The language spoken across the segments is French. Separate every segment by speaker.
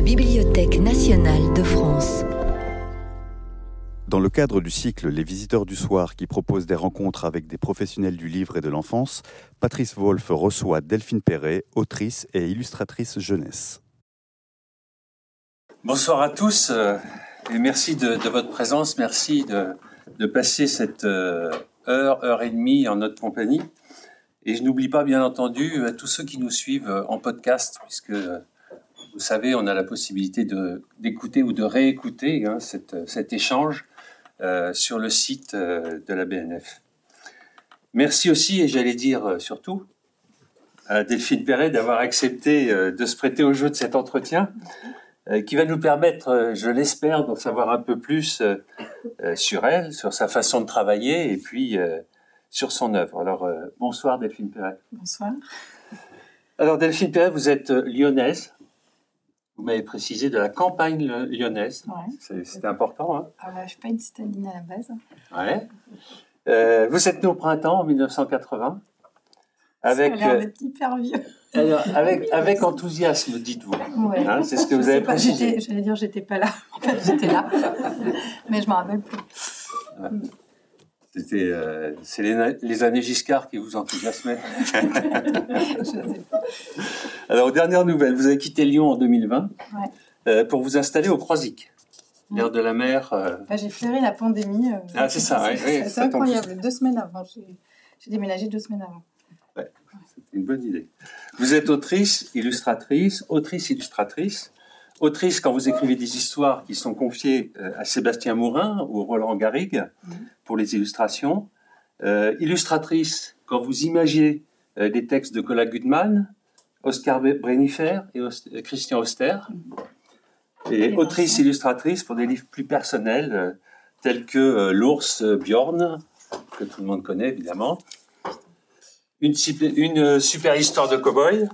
Speaker 1: la Bibliothèque nationale de France.
Speaker 2: Dans le cadre du cycle Les visiteurs du soir qui propose des rencontres avec des professionnels du livre et de l'enfance, Patrice Wolff reçoit Delphine Perret, autrice et illustratrice jeunesse.
Speaker 3: Bonsoir à tous euh, et merci de, votre présence, merci de, passer cette euh, heure, heure et demie en notre compagnie. Et je n'oublie pas bien entendu tous ceux qui nous suivent en podcast, puisque vous savez, on a la possibilité d'écouter ou de réécouter hein, cet échange euh, sur le site euh, de la BNF. Merci aussi, et j'allais dire euh, surtout, à Delphine Perret d'avoir accepté de se prêter au jeu de cet entretien, qui va nous permettre, je l'espère, d'en savoir un peu plus sur elle, sur sa façon de travailler, et puis sur son œuvre. Alors, bonsoir Delphine Perret.
Speaker 4: Bonsoir.
Speaker 3: Alors Delphine Perret, vous êtes lyonnaise, vous m'avez précisé de la campagne lyonnaise. Ouais. C'est important. Hein
Speaker 4: ah bah, je ne suis pas une citadine à la base.
Speaker 3: Ouais. Euh, vous êtes né au printemps en 1980.
Speaker 4: Avec, Ça a l'air euh, hyper vieux.
Speaker 3: Alors, avec, avec enthousiasme, dites-vous. Ouais. Hein, c'est ce que vous avez précisé.
Speaker 4: J'allais dire, j'étais pas là. En fait, j'étais là. Mais je ne me rappelle plus.
Speaker 3: C'était, euh, c'est les, années Giscard qui vous enthousiasmaient. Alors, dernière nouvelle, vous avez quitté Lyon en 2020 euh, pour vous installer au Croisic, l'air de la mer. Euh.
Speaker 4: Bah, j'ai flairé la pandémie.
Speaker 3: ah, c'est ça.
Speaker 4: C'est incroyable. Deux semaines avant, j'ai déménagé deux semaines avant.
Speaker 3: Ouais, c'est une bonne idée. Vous êtes autrice, illustratrice, autrice, illustratrice autrice quand vous écrivez des histoires qui sont confiées euh, à Sébastien Mourin ou Roland Garrigue mhm. pour les illustrations, euh, illustratrice quand vous imaginez euh, des textes de Cola Gutmann, Oscar Brennifer et Christian Auster, mhm. et autrice illustratrice pour des livres plus personnels tels que L'ours Bjorn, que tout le monde connaît évidemment, une, une super histoire de cow-boy,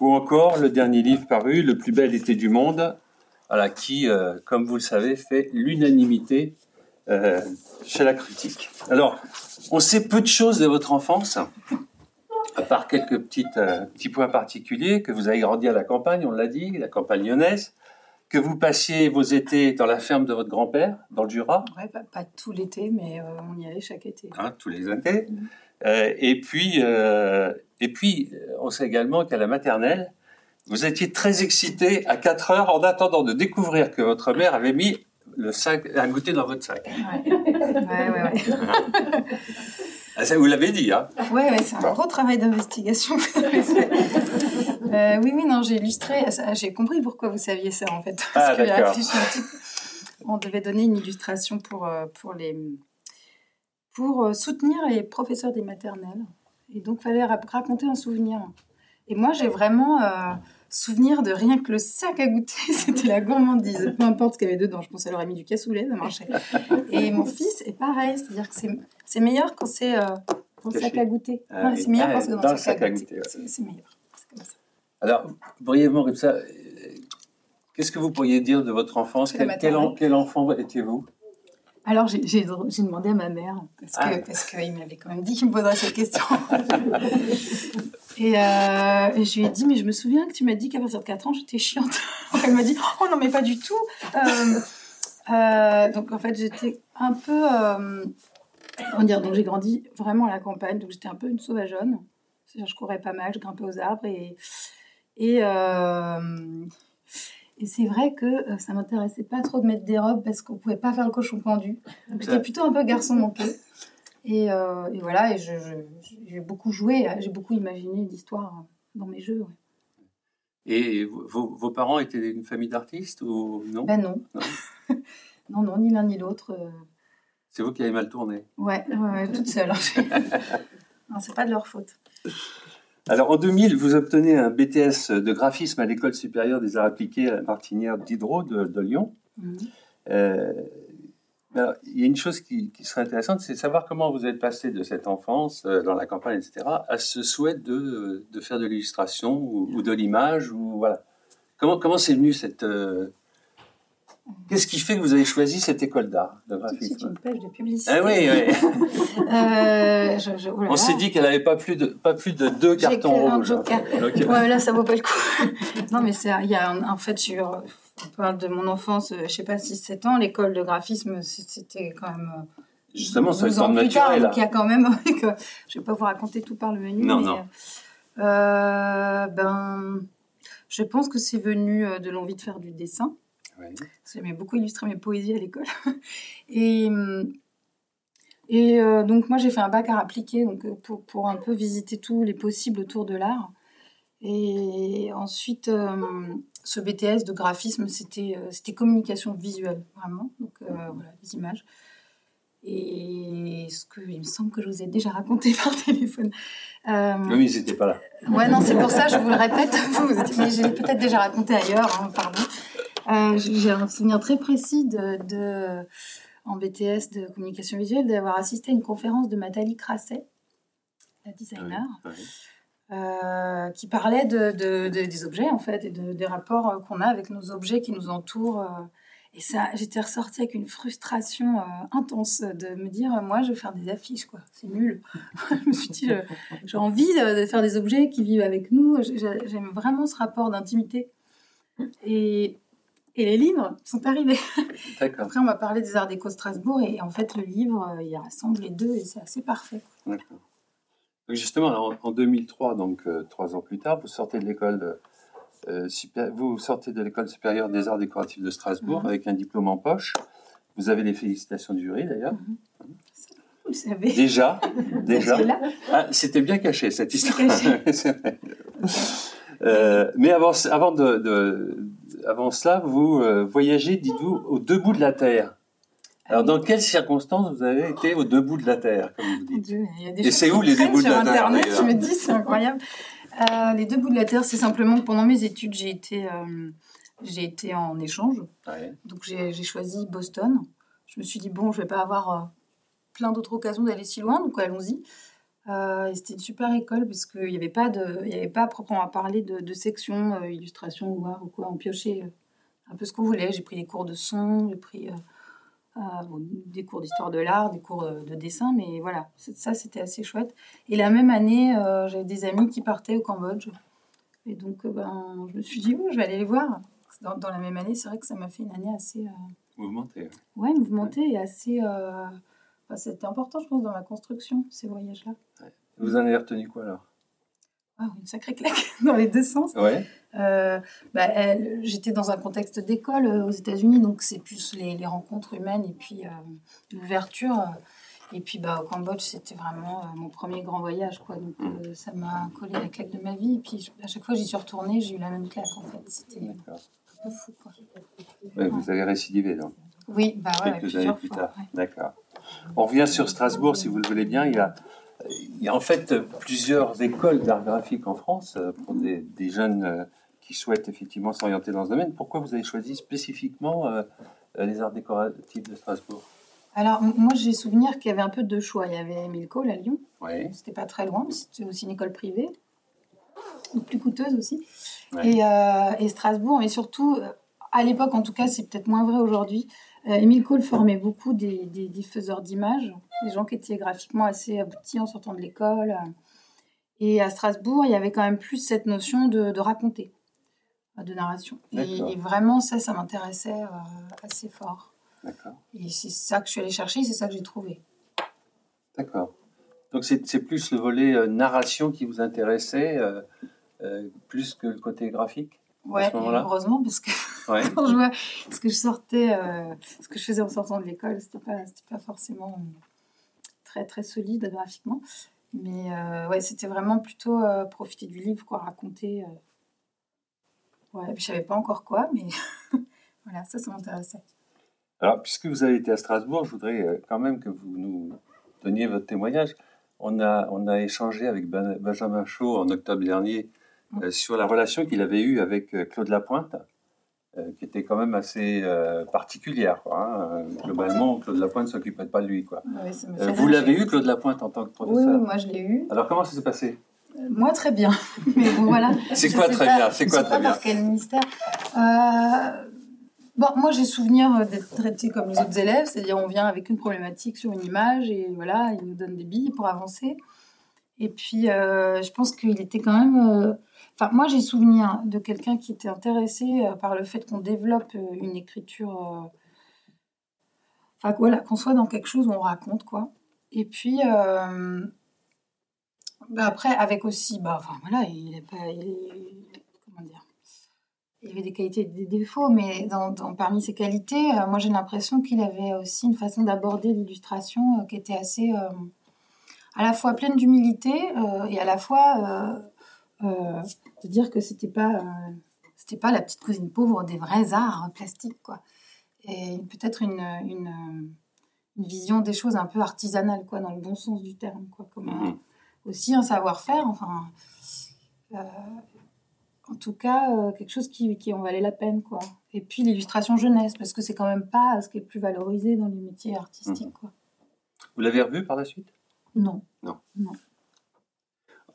Speaker 3: ou encore le dernier livre paru, Le plus bel été du monde, voilà, qui, euh, comme vous le savez, fait l'unanimité euh, chez la critique. Alors, on sait peu de choses de votre enfance, à part quelques petites, euh, petits points particuliers, que vous avez grandi à la campagne, on l'a dit, la campagne lyonnaise, que vous passiez vos étés dans la ferme de votre grand-père, dans le Jura.
Speaker 4: Ouais, pas, tout l'été, mais on y allait chaque été.
Speaker 3: Hein, tous les étés. Mm. et puis, et puis, on sait également qu'à la maternelle, vous étiez très excité à 4 heures en attendant de découvrir que votre mère avait mis le sac, à goûter dans votre sac.
Speaker 4: Ouais, ouais, ouais.
Speaker 3: Ah, ça, vous l'avez dit, hein
Speaker 4: Oui, ouais, c'est un gros travail d'investigation. euh, oui, oui, non, j'ai illustré. J'ai compris pourquoi vous saviez ça, en fait. Parce ah, que on devait donner une illustration pour, euh, pour, les, pour euh, soutenir les professeurs des maternelles. Et donc, il fallait raconter un souvenir. Et moi, j'ai vraiment euh, souvenir de rien que le sac à goûter, c'était la gourmandise. Peu importe ce qu'il y avait dedans, je pense qu'elle aurait mis du cassoulet, ça marchait. Et mon fils est pareil, c'est-à-dire que c'est meilleur quand c'est euh, dans le sac à goûter. Ah c'est meilleur quand c'est dans, le sac, à goûter. C'est meilleur. Comme ça.
Speaker 3: Alors, brièvement comme ça, qu'est-ce que vous pourriez dire de votre enfance? Quel, quel enfant étiez-vous?
Speaker 4: Alors, j'ai demandé à ma mère, parce qu'il ah. m'avait quand même dit qu'il me poserait cette question. Euh, et, je lui ai dit, mais je me souviens que tu m'as dit qu'à partir de 4 ans, j'étais chiante. Elle m'a dit, oh non, mais pas du tout. Euh, euh, donc, en fait, j'étais un peu... comment dire Donc, j'ai grandi vraiment à la campagne, donc j'étais un peu une sauvageonne. Je courais pas mal, je grimpais aux arbres et... et et c'est vrai que euh, ça m'intéressait pas trop de mettre des robes parce qu'on pouvait pas faire le cochon pendu. Donc j'étais plutôt un peu garçon manqué. Et, euh, et voilà, et j'ai beaucoup joué, j'ai beaucoup imaginé d'histoires dans mes jeux.
Speaker 3: Et vos, vos, parents étaient une famille d'artistes ou non?
Speaker 4: Ben non. Non. non, ni l'un ni l'autre. Euh.
Speaker 3: C'est vous qui avez mal tourné
Speaker 4: Ouais, ouais toute seule. non, c'est pas de leur faute.
Speaker 3: Alors en 2000, vous obtenez un BTS de graphisme à l'école supérieure des arts appliqués à la Martinière Diderot de, Lyon. Mhm. Euh, il y a une chose qui, serait intéressante, c'est de savoir comment vous êtes passé de cette enfance euh, dans la campagne, etc., à ce souhait de, de faire de l'illustration ou, de l'image, ou voilà. Comment comment c'est venu cette euh, Qu'est-ce qui fait que vous avez choisi cette école d'art de graphisme
Speaker 4: une page de publicité.
Speaker 3: Ah oui, oui. euh, oh On s'est dit qu'elle n'avait pas plus de pas plus de deux cartons rouges.
Speaker 4: Ouais, là ça vaut pas le coup. non, mais c'est il y a en fait sur on parle de mon enfance, je sais pas 6 7 ans, l'école de graphisme c'était quand même euh,
Speaker 3: Justement, ça temps naturel.
Speaker 4: Donc il y a quand même je vais pas vous raconter tout par le menu
Speaker 3: Non, non.
Speaker 4: Euh, ben je pense que c'est venu euh, de l'envie de faire du dessin. J'aimais beaucoup illustrer mes poésies à l'école. et et euh, donc moi j'ai fait un bac à appliquer donc euh, pour, pour, un peu visiter tous les possibles autour de l'art. Et ensuite ce BTS de graphisme c'était c'était communication visuelle vraiment donc voilà les images. Et ce que il me semble que je vous ai déjà raconté par téléphone.
Speaker 3: oui, ils n'étaient pas là.
Speaker 4: Ouais, non, c'est pour ça, je vous le répète. mais j'ai peut-être déjà raconté ailleurs, hein, pardon. Euh, j'ai un souvenir très précis de, en BTS de communication visuelle d'avoir assisté à une conférence de Nathalie Crasset, la designer, euh, qui parlait de, des objets en fait et des rapports qu'on a avec nos objets qui nous entourent. Euh. Et ça, j'étais ressortie avec une frustration intense de me dire, moi, je vais faire des affiches, quoi. C'est nul. je me suis dit, j'ai envie de, faire des objets qui vivent avec nous. J'aime vraiment ce rapport d'intimité. Et et les livres sont arrivés. Après, on m'a parlé des Arts déco Strasbourg et en fait, le livre, euh, il rassemble les deux et c'est assez parfait.
Speaker 3: D'accord. Justement, en, 2003, donc euh, trois ans plus tard, vous sortez de l'école euh, vous sortez de l'école supérieure des arts décoratifs de Strasbourg mhm. avec un diplôme en poche. Vous avez les félicitations du jury d'ailleurs. Mhm.
Speaker 4: Vous savez.
Speaker 3: Déjà, déjà. Ah, c'était bien caché cette histoire. mais avant, avant de avant cela, vous euh, voyagez, dites-vous, aux deux bouts de la Terre. Alors, dans quelles circonstances vous avez été aux deux bouts de la Terre, comme vous dites?
Speaker 4: Et c'est où les deux bouts de la Internet, Terre Je me dis, c'est incroyable. Euh, les deux bouts de la Terre, c'est simplement que pendant mes études, j'ai été, euh, j'ai été en échange. Donc, j'ai choisi Boston. Je me suis dit, bon, je vais pas avoir plein d'autres occasions d'aller si loin, donc allons-y. Euh, c'était une super école parce qu'il n'y avait pas de, il y avait pas à proprement parler de, de section euh, illustration ou art ou quoi. On piochait euh, un peu ce qu'on voulait. J'ai pris des cours de son, j'ai pris des cours d'histoire de l'art, des cours de dessin, mais voilà, ça c'était assez chouette. Et la même année, j'avais des amis qui partaient au Cambodge. Et donc, ben, je me suis dit, oh, je vais aller les voir. Dans, dans la même année, c'est vrai que ça m'a fait une année assez.
Speaker 3: Mouvementée.
Speaker 4: Ouais, mouvementée et assez c'était important, je pense, dans ma construction, ces voyages-là.
Speaker 3: Vous en avez retenu quoi alors?
Speaker 4: Ah, Une sacrée claque dans les deux sens.
Speaker 3: Ouais.
Speaker 4: Euh, bah, J'étais dans un contexte d'école euh, aux États-Unis, donc c'est plus les, rencontres humaines et puis euh, l'ouverture. Et puis bah, au Cambodge, c'était vraiment mon premier grand voyage. Quoi. Donc mm. ça m'a collé la claque de ma vie. Et puis à chaque fois j'y suis retournée, j'ai eu la même claque en fait. C'était un peu fou. Quoi.
Speaker 3: vous avez récidivé donc
Speaker 4: Oui, bah, ouais,
Speaker 3: quelques années plus tard. D'accord. On revient sur Strasbourg, si vous le voulez bien. Il y a, en fait plusieurs écoles d'art graphique en France euh, pour des, jeunes euh, qui souhaitent effectivement s'orienter dans ce domaine. Pourquoi vous avez choisi spécifiquement euh, les arts décoratifs de Strasbourg?
Speaker 4: Alors, moi, j'ai souvenir qu'il y avait un peu de choix. Il y avait Milko à Lyon.
Speaker 3: Oui.
Speaker 4: C'était pas très loin, c'était aussi une école privée, plus coûteuse aussi. Et, et, Strasbourg, mais surtout, à l'époque en tout cas, c'est peut-être moins vrai aujourd'hui, Émile Cole formait beaucoup des, diffuseurs d'images, des gens qui étaient graphiquement assez aboutis en sortant de l'école. Et à Strasbourg, il y avait quand même plus cette notion de, raconter, de narration. Et, vraiment, ça, ça m'intéressait euh, assez fort. Et c'est ça que je suis allée chercher, c'est ça que j'ai trouvé.
Speaker 3: D'accord. Donc c'est plus le volet euh, narration qui vous intéressait, plus que le côté graphique
Speaker 4: Ouais, heureusement, parce que quand je vois ce que je sortais, euh, ce que je faisais en sortant de l'école, c'était pas, pas forcément très, très solide graphiquement. Mais euh, ouais, c'était vraiment plutôt euh, profiter du livre, quoi, raconter. Ouais, je savais pas encore quoi, mais voilà, ça, ça m'intéressait.
Speaker 3: Alors, puisque vous avez été à Strasbourg, je voudrais quand même que vous nous donniez votre témoignage. On a, on a échangé avec ben, Benjamin Chaud en octobre dernier euh, sur la relation qu'il avait eue avec euh, Claude Lapointe, euh, qui était quand même assez particulière. Hein. Globalement, Claude Lapointe ne s'occupait pas de lui. Quoi. vous l'avez eu, Claude Lapointe, en tant que professeur
Speaker 4: Oui, moi je l'ai eu.
Speaker 3: Alors comment ça s'est passé?
Speaker 4: Moi, très bien. Mais bon, voilà.
Speaker 3: C'est quoi très bien C'est quoi très bien?
Speaker 4: quel ministère Bon, moi, j'ai souvenir d'être traité comme les autres élèves, c'est-à-dire on vient avec une problématique sur une image et voilà, il nous donne des billes pour avancer. Et puis, euh, je pense qu'il était quand même. Euh, enfin, moi, j'ai souvenir de quelqu'un qui était intéressé euh, par le fait qu'on développe une écriture. Enfin, voilà, qu'on soit dans quelque chose où on raconte, quoi. Et puis, bah, après, avec aussi. Bah, enfin, voilà, il est pas. comment dire il avait des qualités et des défauts, mais dans, parmi ces qualités, moi j'ai l'impression qu'il avait aussi une façon d'aborder l'illustration qui était assez à la fois pleine d'humilité euh, et à la fois euh, euh, de dire que c'était pas c'était pas la petite cousine pauvre des vrais arts plastiques quoi et peut-être une, une, vision des choses un peu artisanale quoi dans le bon sens du terme quoi comme mhm. aussi un savoir-faire enfin en tout cas quelque chose qui, qui en valait la peine quoi et puis l'illustration jeunesse parce que c'est quand même pas ce qui est le plus valorisé dans les métiers artistiques mhm. quoi
Speaker 3: vous l'avez revu par la suite?
Speaker 4: Non.
Speaker 3: Non.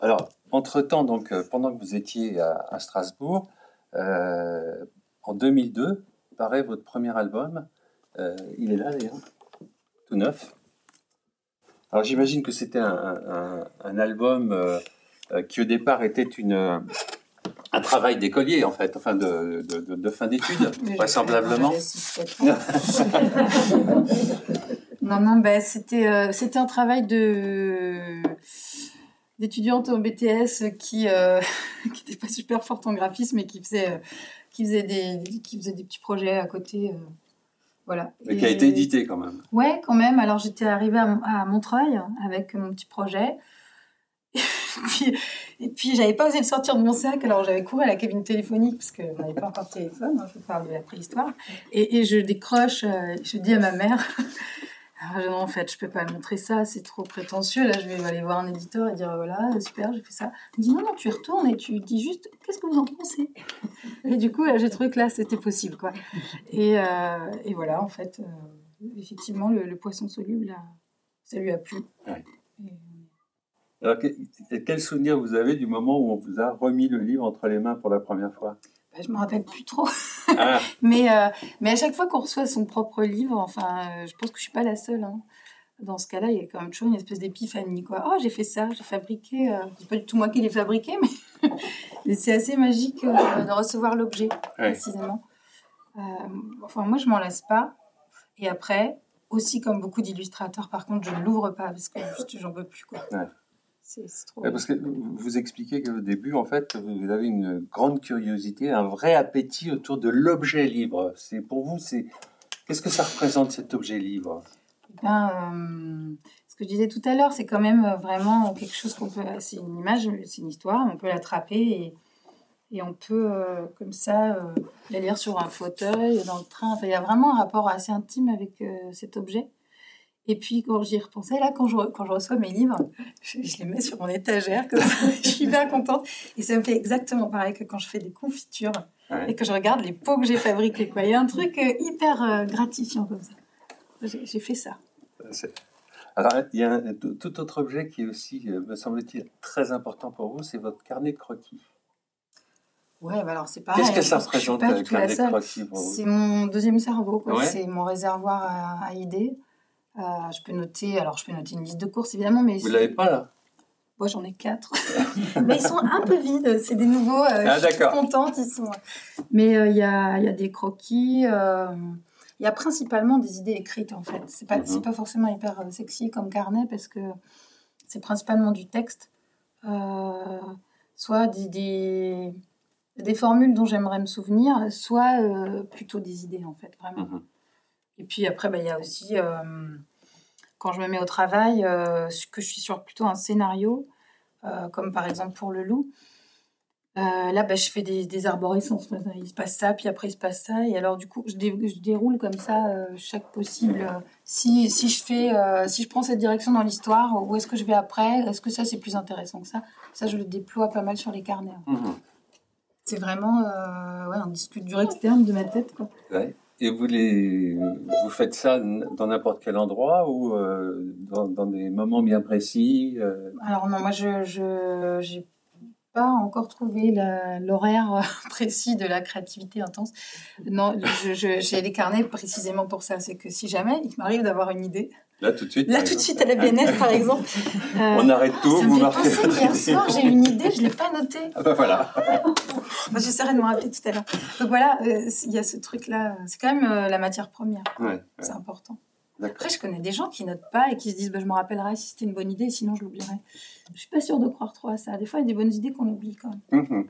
Speaker 3: Alors, entre-temps, donc, euh, pendant que vous étiez à, Strasbourg, euh, en 2002, paraît votre premier album. Euh, il est là d'ailleurs, tout neuf. Alors j'imagine que c'était un, album qui au départ était une, un travail d'écolier en fait, enfin de, de fin d'études, vraisemblablement.
Speaker 4: Non, non, ben, c'était, euh, c'était un travail de d'étudiante au BTS qui euh, qui n'était pas super forte en graphisme et qui faisait euh, qui faisait des qui faisait des petits projets à côté voilà.
Speaker 3: Mais qui a été édité quand même.
Speaker 4: Ouais quand même. Alors j'étais arrivée à, Montreuil avec mon petit projet. Et puis, et puis j'avais pas osé le sortir de mon sac. Alors j'avais couru à la cabine téléphonique parce que n'avait pas encore de téléphone hein, je vous parle de la préhistoire. Et, et je décroche je dis à ma mère ah non, en fait, je peux pas montrer ça, c'est trop prétentieux. Là, je vais aller voir un éditeur et dire voilà, super, j'ai fait ça. Il dit non, non, tu retournes et tu dis juste qu'est-ce que vous en pensez? Et du coup, j'ai trouvé que là, c'était possible, quoi. Et, euh, et, voilà, en fait, euh, effectivement, le, poisson soluble, ça lui a plu.
Speaker 3: Alors, quel souvenir vous avez du moment où on vous a remis le livre entre les mains pour la première fois?
Speaker 4: Bah, Je me rappelle plus trop. Ah. mais, euh, mais à chaque fois qu'on reçoit son propre livre, enfin, euh, je pense que je suis pas la seule. Hein. Dans ce cas-là, il y a quand même toujours une espèce d'épiphanie. Quoi. Oh, j'ai fait ça, j'ai fabriqué. Euh, c'est pas du tout moi qui l'ai fabriqué, mais, c'est assez magique de recevoir l'objet, précisément. enfin, moi, je m'en lasse pas. Et après, aussi comme beaucoup d'illustrateurs, par contre, je ne l'ouvre pas parce que juste, j'en peux plus. Quoi.
Speaker 3: Parce que vous expliquez qu'au début, en fait, vous avez une grande curiosité, un vrai appétit autour de l'objet libre. C'est pour vous, c'est qu'est-ce que ça représente cet objet libre?
Speaker 4: Ben, euh, Ce que je disais tout à l'heure, c'est quand même euh, vraiment quelque chose qu'on peut. C'est une image, c'est une histoire, on peut l'attraper et, et on peut euh, comme ça la lire sur un fauteuil, dans le train. Enfin, il y a vraiment un rapport assez intime avec cet objet. Et puis, quand j'y repensais, là, quand je, quand je reçois mes livres, je, les mets sur mon étagère, comme ça, je suis hyper contente. Et ça me fait exactement pareil que quand je fais des confitures et que je regarde les pots que j'ai fabriqués. Quoi. Il y a un truc euh, hyper euh, gratifiant comme ça. J'ai fait ça.
Speaker 3: Alors, il y a un tout autre objet qui est aussi, euh, me semble-t-il, très important pour vous, c'est votre carnet de croquis.
Speaker 4: Ouais, bah alors c'est pareil.
Speaker 3: Qu'est-ce que ça représente, le carnet de croquis
Speaker 4: C'est mon deuxième cerveau, c'est mon réservoir à, à idées. Euh, je peux noter, alors je peux noter une liste de courses évidemment, mais
Speaker 3: vous l'avez pas là?
Speaker 4: Moi j'en ai quatre, mais ils sont un peu vides. C'est des nouveaux. Euh, ah, je suis contente, ils sont. Mais euh, il y, a, y, a, des croquis. Il y a principalement des idées écrites en fait. C'est pas mhm. pas forcément hyper sexy comme carnet parce que c'est principalement du texte, soit des, des, des, formules dont j'aimerais me souvenir, soit plutôt des idées en fait vraiment. Mhm. Et puis après, bah, il y a aussi, euh, quand je me mets au travail, euh, que je suis sur plutôt un scénario, euh, comme par exemple pour Le Loup. là, bah, je fais des, des, arborescences. Il se passe ça, puis après il se passe ça. Et alors, du coup, je, déroule comme ça chaque possible. Si, si, je fais, si je prends cette direction dans l'histoire, où est-ce que je vais après? Est-ce que ça, c'est plus intéressant que ça? Ça, je le déploie pas mal sur les carnets. Mmh c'est vraiment ouais, un disque dur externe de ma tête. Quoi.
Speaker 3: Et vous, les, vous faites ça dans n'importe quel endroit ou euh, dans, des moments bien précis
Speaker 4: euh? Alors non, moi je, je pas encore trouvé l'horaire précis de la créativité intense. Non, j'ai les carnets précisément pour ça. C'est que si jamais il m'arrive d'avoir une idée,
Speaker 3: Là, tout de suite.
Speaker 4: Là, tout de suite, à la BNF, par exemple.
Speaker 3: On arrête tout,
Speaker 4: ça
Speaker 3: vous
Speaker 4: me marquez. Hier soir, j'ai une idée, je ne l'ai pas notée.
Speaker 3: Ah bah voilà.
Speaker 4: J'essaierai de me rappeler tout à l'heure. Donc voilà, euh, il y a ce truc-là. C'est quand même euh, la matière première.
Speaker 3: Ouais,
Speaker 4: C'est important. Après, je connais des gens qui notent pas et qui se disent bah, Je me rappellerai si c'était une bonne idée, sinon je l'oublierai. Je suis pas sûre de croire trop à ça. Des fois, il y a des bonnes idées qu'on oublie quand même.
Speaker 3: Mhm.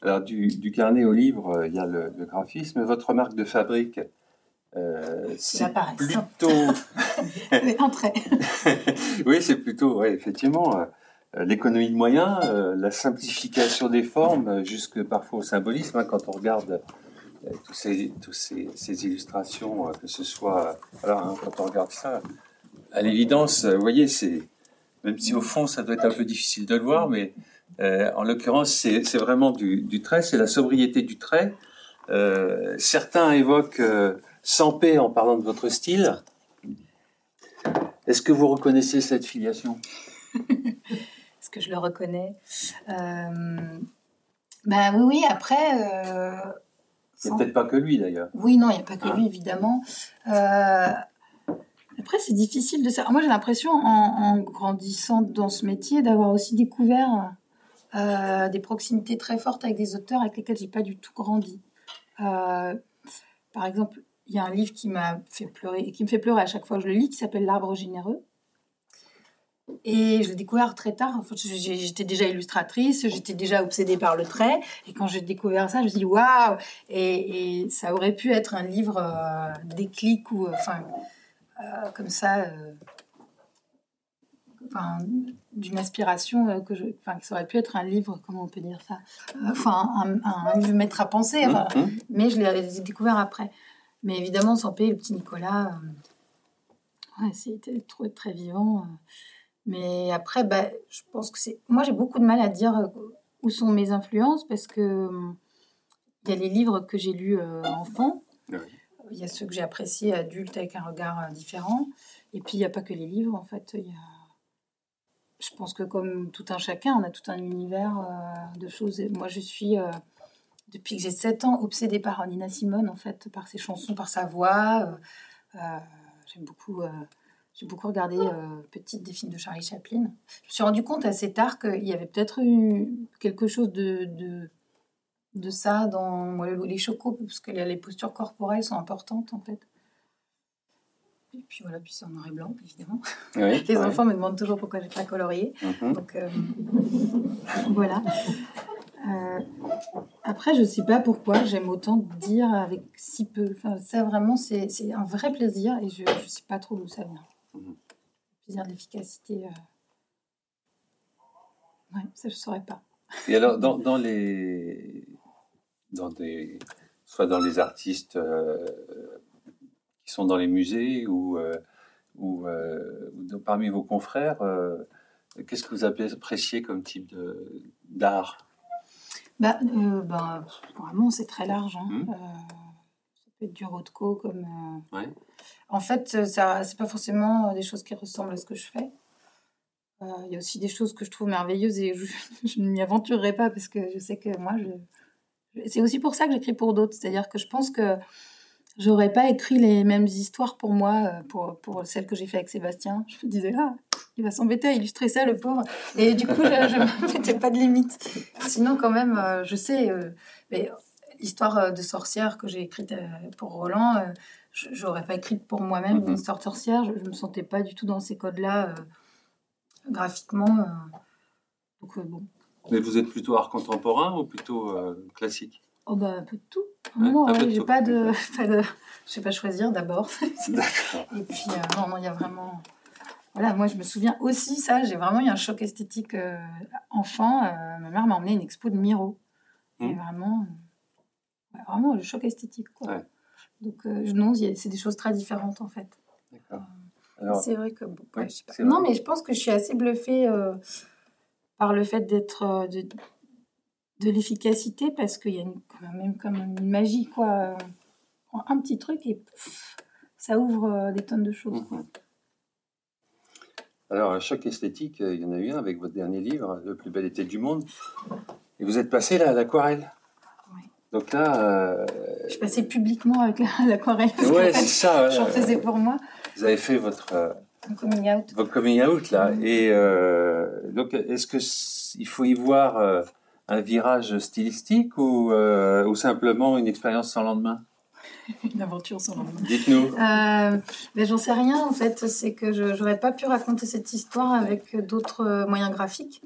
Speaker 3: Alors, du, du, carnet au livre, euh, il y a le, le graphisme. Votre marque de fabrique,
Speaker 4: euh, c'est
Speaker 3: plutôt. oui, c'est plutôt, ouais, effectivement, euh, l'économie de moyens, euh, la simplification des formes, jusque parfois au symbolisme, hein, quand on regarde tous ces, tous ces, illustrations, que ce soit. Alors, hein, quand on regarde ça, à l'évidence, vous voyez, c'est. Même si au fond, ça doit être un peu difficile de le voir, mais en l'occurrence, c'est vraiment du, du trait, c'est la sobriété du trait. certains évoquent sans paix en parlant de votre style. Est-ce que vous reconnaissez cette filiation?
Speaker 4: Est-ce que je le reconnais? Euh... Ben oui, oui, après... Euh...
Speaker 3: Il n'y a peut-être pas que lui d'ailleurs.
Speaker 4: Oui, non, il n'y a pas que lui, évidemment. Euh... Après, c'est difficile de savoir. Moi, j'ai l'impression, en, grandissant dans ce métier, d'avoir aussi découvert euh, des proximités très fortes avec des auteurs avec lesquels j'ai pas du tout grandi. Euh, par exemple, il y a un livre qui m'a fait pleurer et qui me fait pleurer à chaque fois que je le lis, qui s'appelle L'arbre généreux. Et je l'ai découvert très tard. j'étais déjà illustratrice, j'étais déjà obsédée par le trait. Et quand j'ai découvert ça, je me suis dit waouh et, ça aurait pu être un livre euh, déclic ou euh, enfin euh, comme ça, d'une aspiration que je, enfin, ça aurait pu être un livre, comment on peut dire ça, enfin un, un, livre mettre à penser. Mm-hmm. Mais je l'ai découvert après. Mais évidemment, sans payer le petit Nicolas, euh, ouais, c'était trop très vivant. Euh. Mais après, bah, je pense que c'est. Moi, j'ai beaucoup de mal à dire euh, où sont mes influences parce que il y a les livres que j'ai lus enfant. Il y a ceux que j'ai appréciés adulte avec un regard différent. Et puis, il n'y a pas que les livres, en fait. Il y a... Je pense que comme tout un chacun, on a tout un univers de choses. moi, je suis depuis que j'ai 7 ans, obsédée par Nina Simone, en fait, par ses chansons, par sa voix. Euh, euh, j'aime beaucoup, euh, j'ai beaucoup regardé petite des films de Charlie Chaplin. Je me suis rendu compte assez tard qu'il y avait peut-être eu quelque chose de, de, de ça dans les chocos, parce que les postures corporelles sont importantes, en fait. Et puis voilà, puis c'est en noir et blanc, évidemment. les enfants me demandent toujours pourquoi j'ai pas colorié. Mm-hmm. Donc voilà. Euh, après, je ne sais pas pourquoi j'aime autant dire avec si peu. Enfin, ça, vraiment, c'est un vrai plaisir et je ne sais pas trop d'où ça vient. Mhm. Plaisir d'efficacité. Euh... Ouais, ça, je ne saurais pas.
Speaker 3: Et alors, dans, dans, les. Dans des, soit dans les artistes euh, qui sont dans les musées ou, euh, ou, ou parmi vos confrères, qu'est-ce que vous appréciez comme type d'art?
Speaker 4: Bah, euh, bah, Vraiment, c'est très large. Hein. Mmh. Euh, ça peut être du Rothko comme. Euh, en fait, ça, c'est pas forcément des choses qui ressemblent à ce que je fais. Il y a aussi des choses que je trouve merveilleuses et je, je ne m'y aventurerai pas parce que je sais que moi, je... c'est aussi pour ça que j'écris pour d'autres. C'est-à-dire que je pense que j'aurais pas écrit les mêmes histoires pour moi, pour, pour celles que j'ai fait avec Sébastien. Je me disais, ah, il va s'embêter à illustrer ça, le pauvre. Et du coup, je ne mettais pas de limite. Sinon, quand même, euh, je sais, euh, mais l'histoire euh, de sorcière que j'ai écrite pour Roland, j'aurais pas écrite pour moi-même une histoire de sorcière. Je, ne me sentais pas du tout dans ces codes-là, graphiquement. Donc, bon.
Speaker 3: Mais vous êtes plutôt art contemporain ou plutôt classique?
Speaker 4: Oh bah un peu de tout. Non, j'ai pas de, pas de, je sais pas choisir d'abord. Et puis non, il y a vraiment voilà, moi je me souviens aussi ça, j'ai vraiment eu un choc esthétique euh, enfant. Euh, ma mère m'a emmené une expo de Miro. Et mmh. vraiment, euh, vraiment le choc esthétique. Quoi. Donc non, c'est des choses très différentes en fait. C'est vrai que non, mais je pense que je suis assez bluffée par le fait d'être de, de l'efficacité parce qu'il y a quand même comme une magie quoi. Un petit truc et ça ouvre des tonnes de choses. Mmh
Speaker 3: Alors, un choc esthétique, il y en a eu un avec votre dernier livre, Le plus bel été du monde. Et vous êtes passé là à l'aquarelle. Oui. Donc là. Euh...
Speaker 4: Je passée publiquement avec l'aquarelle.
Speaker 3: Ouais, c'est ça.
Speaker 4: J'en faisais pour moi.
Speaker 3: Vous avez fait votre. Euh,
Speaker 4: coming out.
Speaker 3: Votre coming out, là. Et euh, donc, est-ce qu'il faut y voir euh, un virage stylistique ou, ou simplement une expérience sans lendemain?
Speaker 4: une aventure sans lendemain.
Speaker 3: Dites-nous.
Speaker 4: Euh, mais j'en sais rien en fait. C'est que je n'aurais pas pu raconter cette histoire avec d'autres euh, moyens graphiques.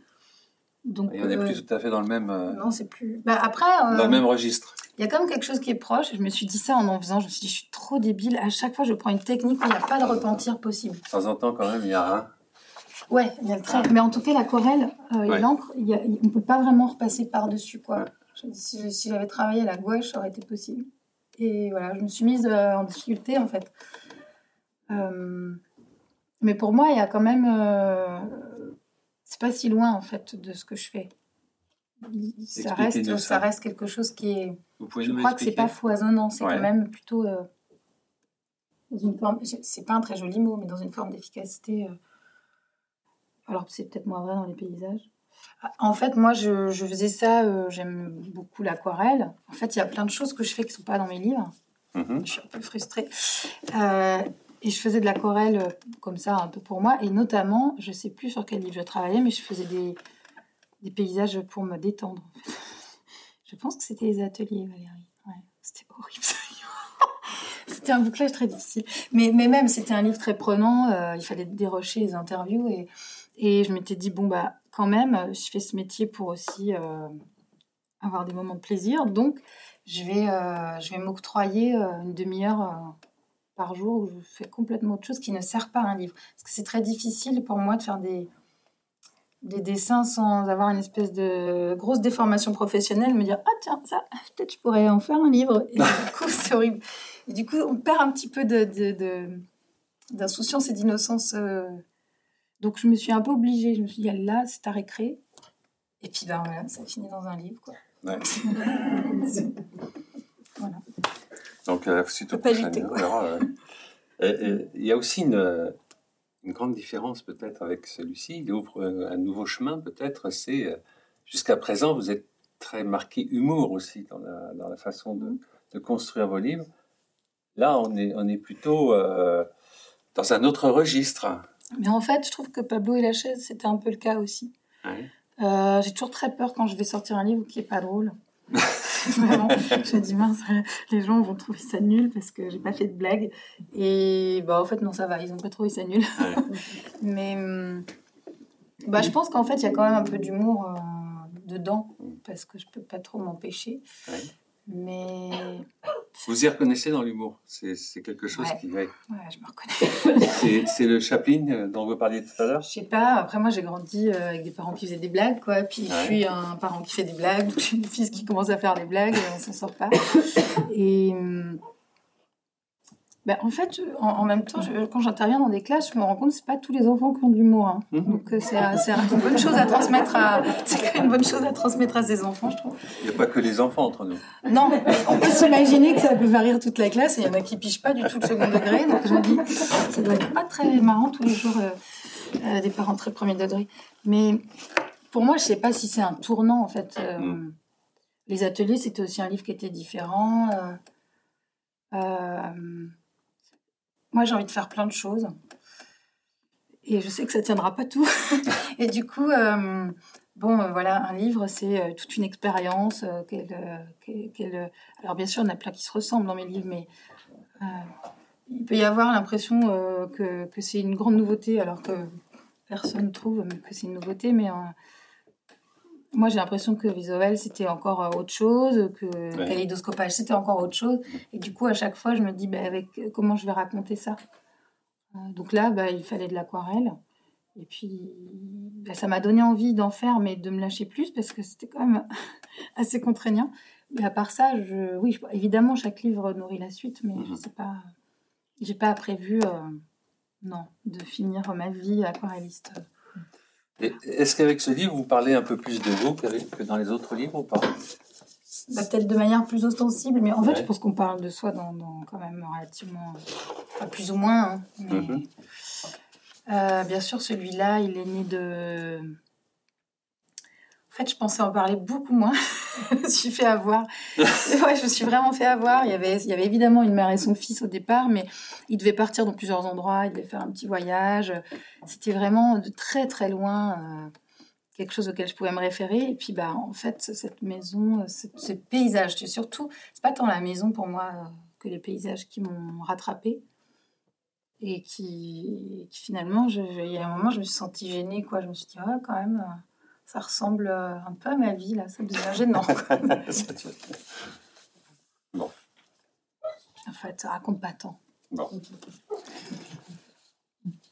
Speaker 3: Donc, Et on n'est plus euh, tout à fait dans le même.
Speaker 4: Non, c'est plus. Bah, après.
Speaker 3: dans le même registre.
Speaker 4: Il y a quand même quelque chose qui est proche. Je me suis dit ça en en faisant. Je me suis dit, je suis trop débile. À chaque fois, je prends une technique où il n'y a pas de repentir possible. De
Speaker 3: temps en temps, quand même, il y a un.
Speaker 4: Ouais, il y a le trait. Mais en tout cas, l'aquarelle et l'encre, on ne peut pas vraiment repasser par-dessus. quoi. Si, si j'avais travaillé à la gouache, ça aurait été possible. Et voilà, je me suis mise euh, en difficulté en fait. Euh, mais pour moi, il y a quand même. Euh, c'est pas si loin en fait de ce que je fais. Ça reste, ça. reste quelque chose qui est. je crois que c'est pas foisonnant, c'est quand même plutôt dans une forme. C'est pas un très joli mot, mais dans une forme d'efficacité. alors c'est peut-être moins vrai dans les paysages. En fait, moi, je, faisais ça. Euh, j'aime beaucoup l'aquarelle. En fait, il y a plein de choses que je fais qui ne sont pas dans mes livres. Mhm. Je suis un peu frustrée. Euh, et je faisais de l'aquarelle euh, comme ça, un peu pour moi. Et notamment, je ne sais plus sur quel livre je travaillais, mais je faisais des, des paysages pour me détendre. Je pense que c'était les ateliers, Valérie. Ouais, c'était horrible. c'était un bouclage très difficile. Mais, mais même, c'était un livre très prenant. il fallait dérocher les interviews. Et, et je m'étais dit, bon, bah, quand même, euh, je fais ce métier pour aussi euh, avoir des moments de plaisir. Donc, je vais, euh, vais m'octroyer une demi-heure par jour où je fais complètement autre chose qui ne sert pas à un livre. Parce que c'est très difficile pour moi de faire des, des dessins sans avoir une espèce de grosse déformation professionnelle, me dire ah tiens ça peut-être je pourrais en faire un livre et du coup c'est horrible et du coup on perd un petit peu de, d'insouciance et d'innocence donc je me suis un peu obligée. Je me suis dit, là, c'est à récré. Et puis ben voilà, ça finit dans un livre. Quoi.
Speaker 3: Ouais. voilà. Donc euh, suite au prochain Il y a aussi une, une grande différence peut-être avec celui-ci. Il ouvre un nouveau chemin peut-être. C'est euh, jusqu'à présent, vous êtes très marqué humour aussi dans la, dans la façon de, de, construire vos livres. Là, on est, on est plutôt euh, dans un autre registre.
Speaker 4: Mais en fait, je trouve que Pablo et la chaise, c'était un peu le cas aussi. Euh, j'ai toujours très peur quand je vais sortir un livre qui est pas drôle. Vraiment, je me dis mince, les gens vont trouver ça nul parce que j'ai pas fait de blague. Et bah en fait non, ça va, ils ont pas trouvé ça nul. Mais hum, bah je pense qu'en fait il y a quand même un peu d'humour euh, dedans parce que je peux pas trop m'empêcher. Mais.
Speaker 3: Vous y reconnaissez dans l'humour C'est quelque chose qui.
Speaker 4: Ouais. ouais, je me reconnais.
Speaker 3: c'est le Chaplin euh, dont vous parliez tout à l'heure
Speaker 4: Je sais pas. Après, moi, j'ai grandi euh, avec des parents qui faisaient des blagues, quoi. Puis je suis un parent qui fait des blagues. Donc, j'ai une fils qui commence à faire des blagues et on s'en sort pas. Et. Bah, en fait, en, même temps, quand j'interviens dans des classes, je me rends compte que c'est pas tous les enfants qui ont de l'humour. Hein. Mhm. Donc euh, c'est une bonne chose à transmettre à, c'est une bonne chose à transmettre à ces enfants, je trouve.
Speaker 3: Il n'y a pas que les enfants entre nous.
Speaker 4: Non, on peut s'imaginer que ça peut faire rire toute la classe et il y en a qui pichent pas du tout le second degré. Donc je me dis, ça doit être pas très marrant tous les jours euh, euh, des parents très premier degré. Mais pour moi, je sais pas si c'est un tournant en fait. Mm. Les ateliers, c'était aussi un livre qui était différent. Euh, moi, j'ai envie de faire plein de choses. Et je sais que ça tiendra pas tout. et du coup, euh, bon, euh, voilà, un livre, c'est euh, toute une expérience. alors, bien sûr, il y en a plein qui se ressemblent dans mes livres, mais il peut y avoir l'impression que, que c'est une grande nouveauté, alors que personne ne trouve que c'est une nouveauté. Mais moi, j'ai l'impression que visuel, c'était encore autre chose, que ouais. c'était encore autre chose. Et du coup, à chaque fois, je me dis, bah, avec, comment je vais raconter ça? Euh, Donc là, bah, il fallait de l'aquarelle. Et puis, bah, ça m'a donné envie d'en faire, mais de me lâcher plus, parce que c'était quand même assez contraignant. Mais à part ça, je, oui, évidemment, chaque livre nourrit la suite, mais je mhm. sais pas, j'ai pas prévu, euh, non, de finir ma vie aquarelliste.
Speaker 3: Est-ce qu'avec ce livre, vous parlez un peu plus de vous que dans les autres livres ou pas?
Speaker 4: Bah, Peut-être de manière plus ostensible, mais en fait, je pense qu'on parle de soi dans, quand même relativement, plus ou moins. Hein, mhm. Bien sûr, celui-là, il est né de fait, je pensais en parler beaucoup moins. je me suis fait avoir. ouais, je me suis vraiment fait avoir. Il y, avait, il y avait évidemment une mère et son fils au départ, mais ils devaient partir dans plusieurs endroits, ils devaient faire un petit voyage. C'était vraiment de très très loin euh, quelque chose auquel je pouvais me référer. Et puis, bah, en fait, cette maison, ce, paysage, surtout, c'est pas tant la maison pour moi euh, que les paysages qui m'ont rattrapé et qui, finalement, je, il y a un moment, je me suis sentie gênée, quoi. Je me suis dit, ouais, quand même. Ça ressemble euh, un peu à ma vie, là. Ça devient gênant. bon. En fait, ça raconte pas tant. Bon.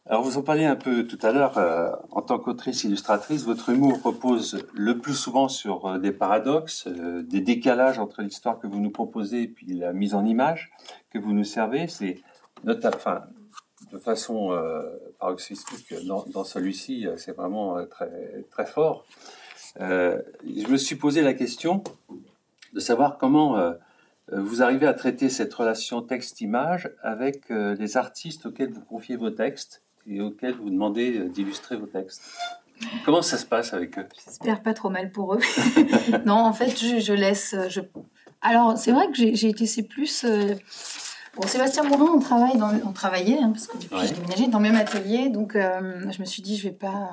Speaker 3: Alors, vous en parliez un peu tout à l'heure. Euh, en tant qu'autrice illustratrice, votre humour repose le plus souvent sur euh, des paradoxes, des décalages entre l'histoire que vous nous proposez et puis la mise en image que vous nous servez. C'est enfin, de façon euh, paroxystique dans, celui-ci, euh, c'est vraiment euh, très, très fort. Euh, je me suis posé la question de savoir comment vous arrivez à traiter cette relation texte-image avec les artistes auxquels vous confiez vos textes et auxquels vous demandez d'illustrer vos textes. Comment ça se passe avec eux?
Speaker 4: J'espère pas trop mal pour eux. non, en fait, je, laisse. Alors, c'est vrai que j'ai été c'est plus Bon, Sébastien Morin, on, travaille dans, on travaillait, hein, parce que depuis j'ai déménagé dans le même atelier, donc euh, je me suis dit, je vais pas,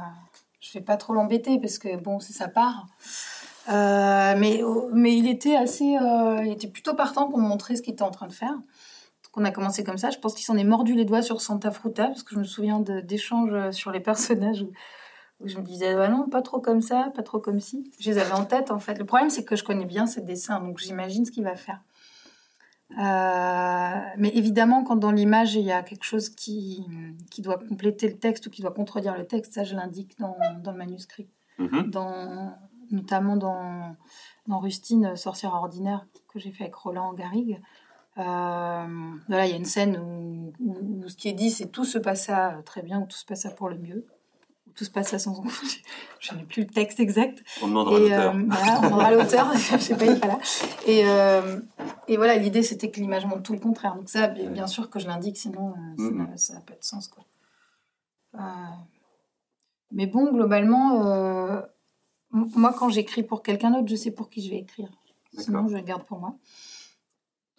Speaker 4: je vais pas trop l'embêter, parce que bon, c'est sa part. Euh, mais, mais il était assez, euh, il était plutôt partant pour me montrer ce qu'il était en train de faire. Donc on a commencé comme ça. Je pense qu'il s'en est mordu les doigts sur Santa Fruta, parce que je me souviens d'échanges sur les personnages où, je me disais, bah non, pas trop comme ça, pas trop comme ci. Je les avais en tête, en fait. Le problème, c'est que je connais bien ce dessin, donc j'imagine ce qu'il va faire. Euh, mais évidemment, quand dans l'image, il y a quelque chose qui, qui doit compléter le texte ou qui doit contredire le texte, ça, je l'indique dans, dans, le manuscrit. Mhm. Dans, notamment dans, dans Rustine, Sorcière ordinaire, que j'ai fait avec Roland Garrigue. Euh, voilà, il y a une scène où, où, ce qui est dit, c'est tout se passa très bien, ou tout se passa pour le mieux tout se passe à son je n'ai plus le texte exact.
Speaker 3: On demandera l'auteur.
Speaker 4: Euh, voilà, on demandera l'auteur, je sais pas, il est là. Et, euh, et voilà, l'idée c'était que l'image montre tout le contraire. Donc ça, bien sûr que je l'indique, sinon euh, ça n'a pas de sens. Quoi. mais bon, globalement, moi quand j'écris pour quelqu'un d'autre, je sais pour qui je vais écrire. Sinon, je le garde pour moi.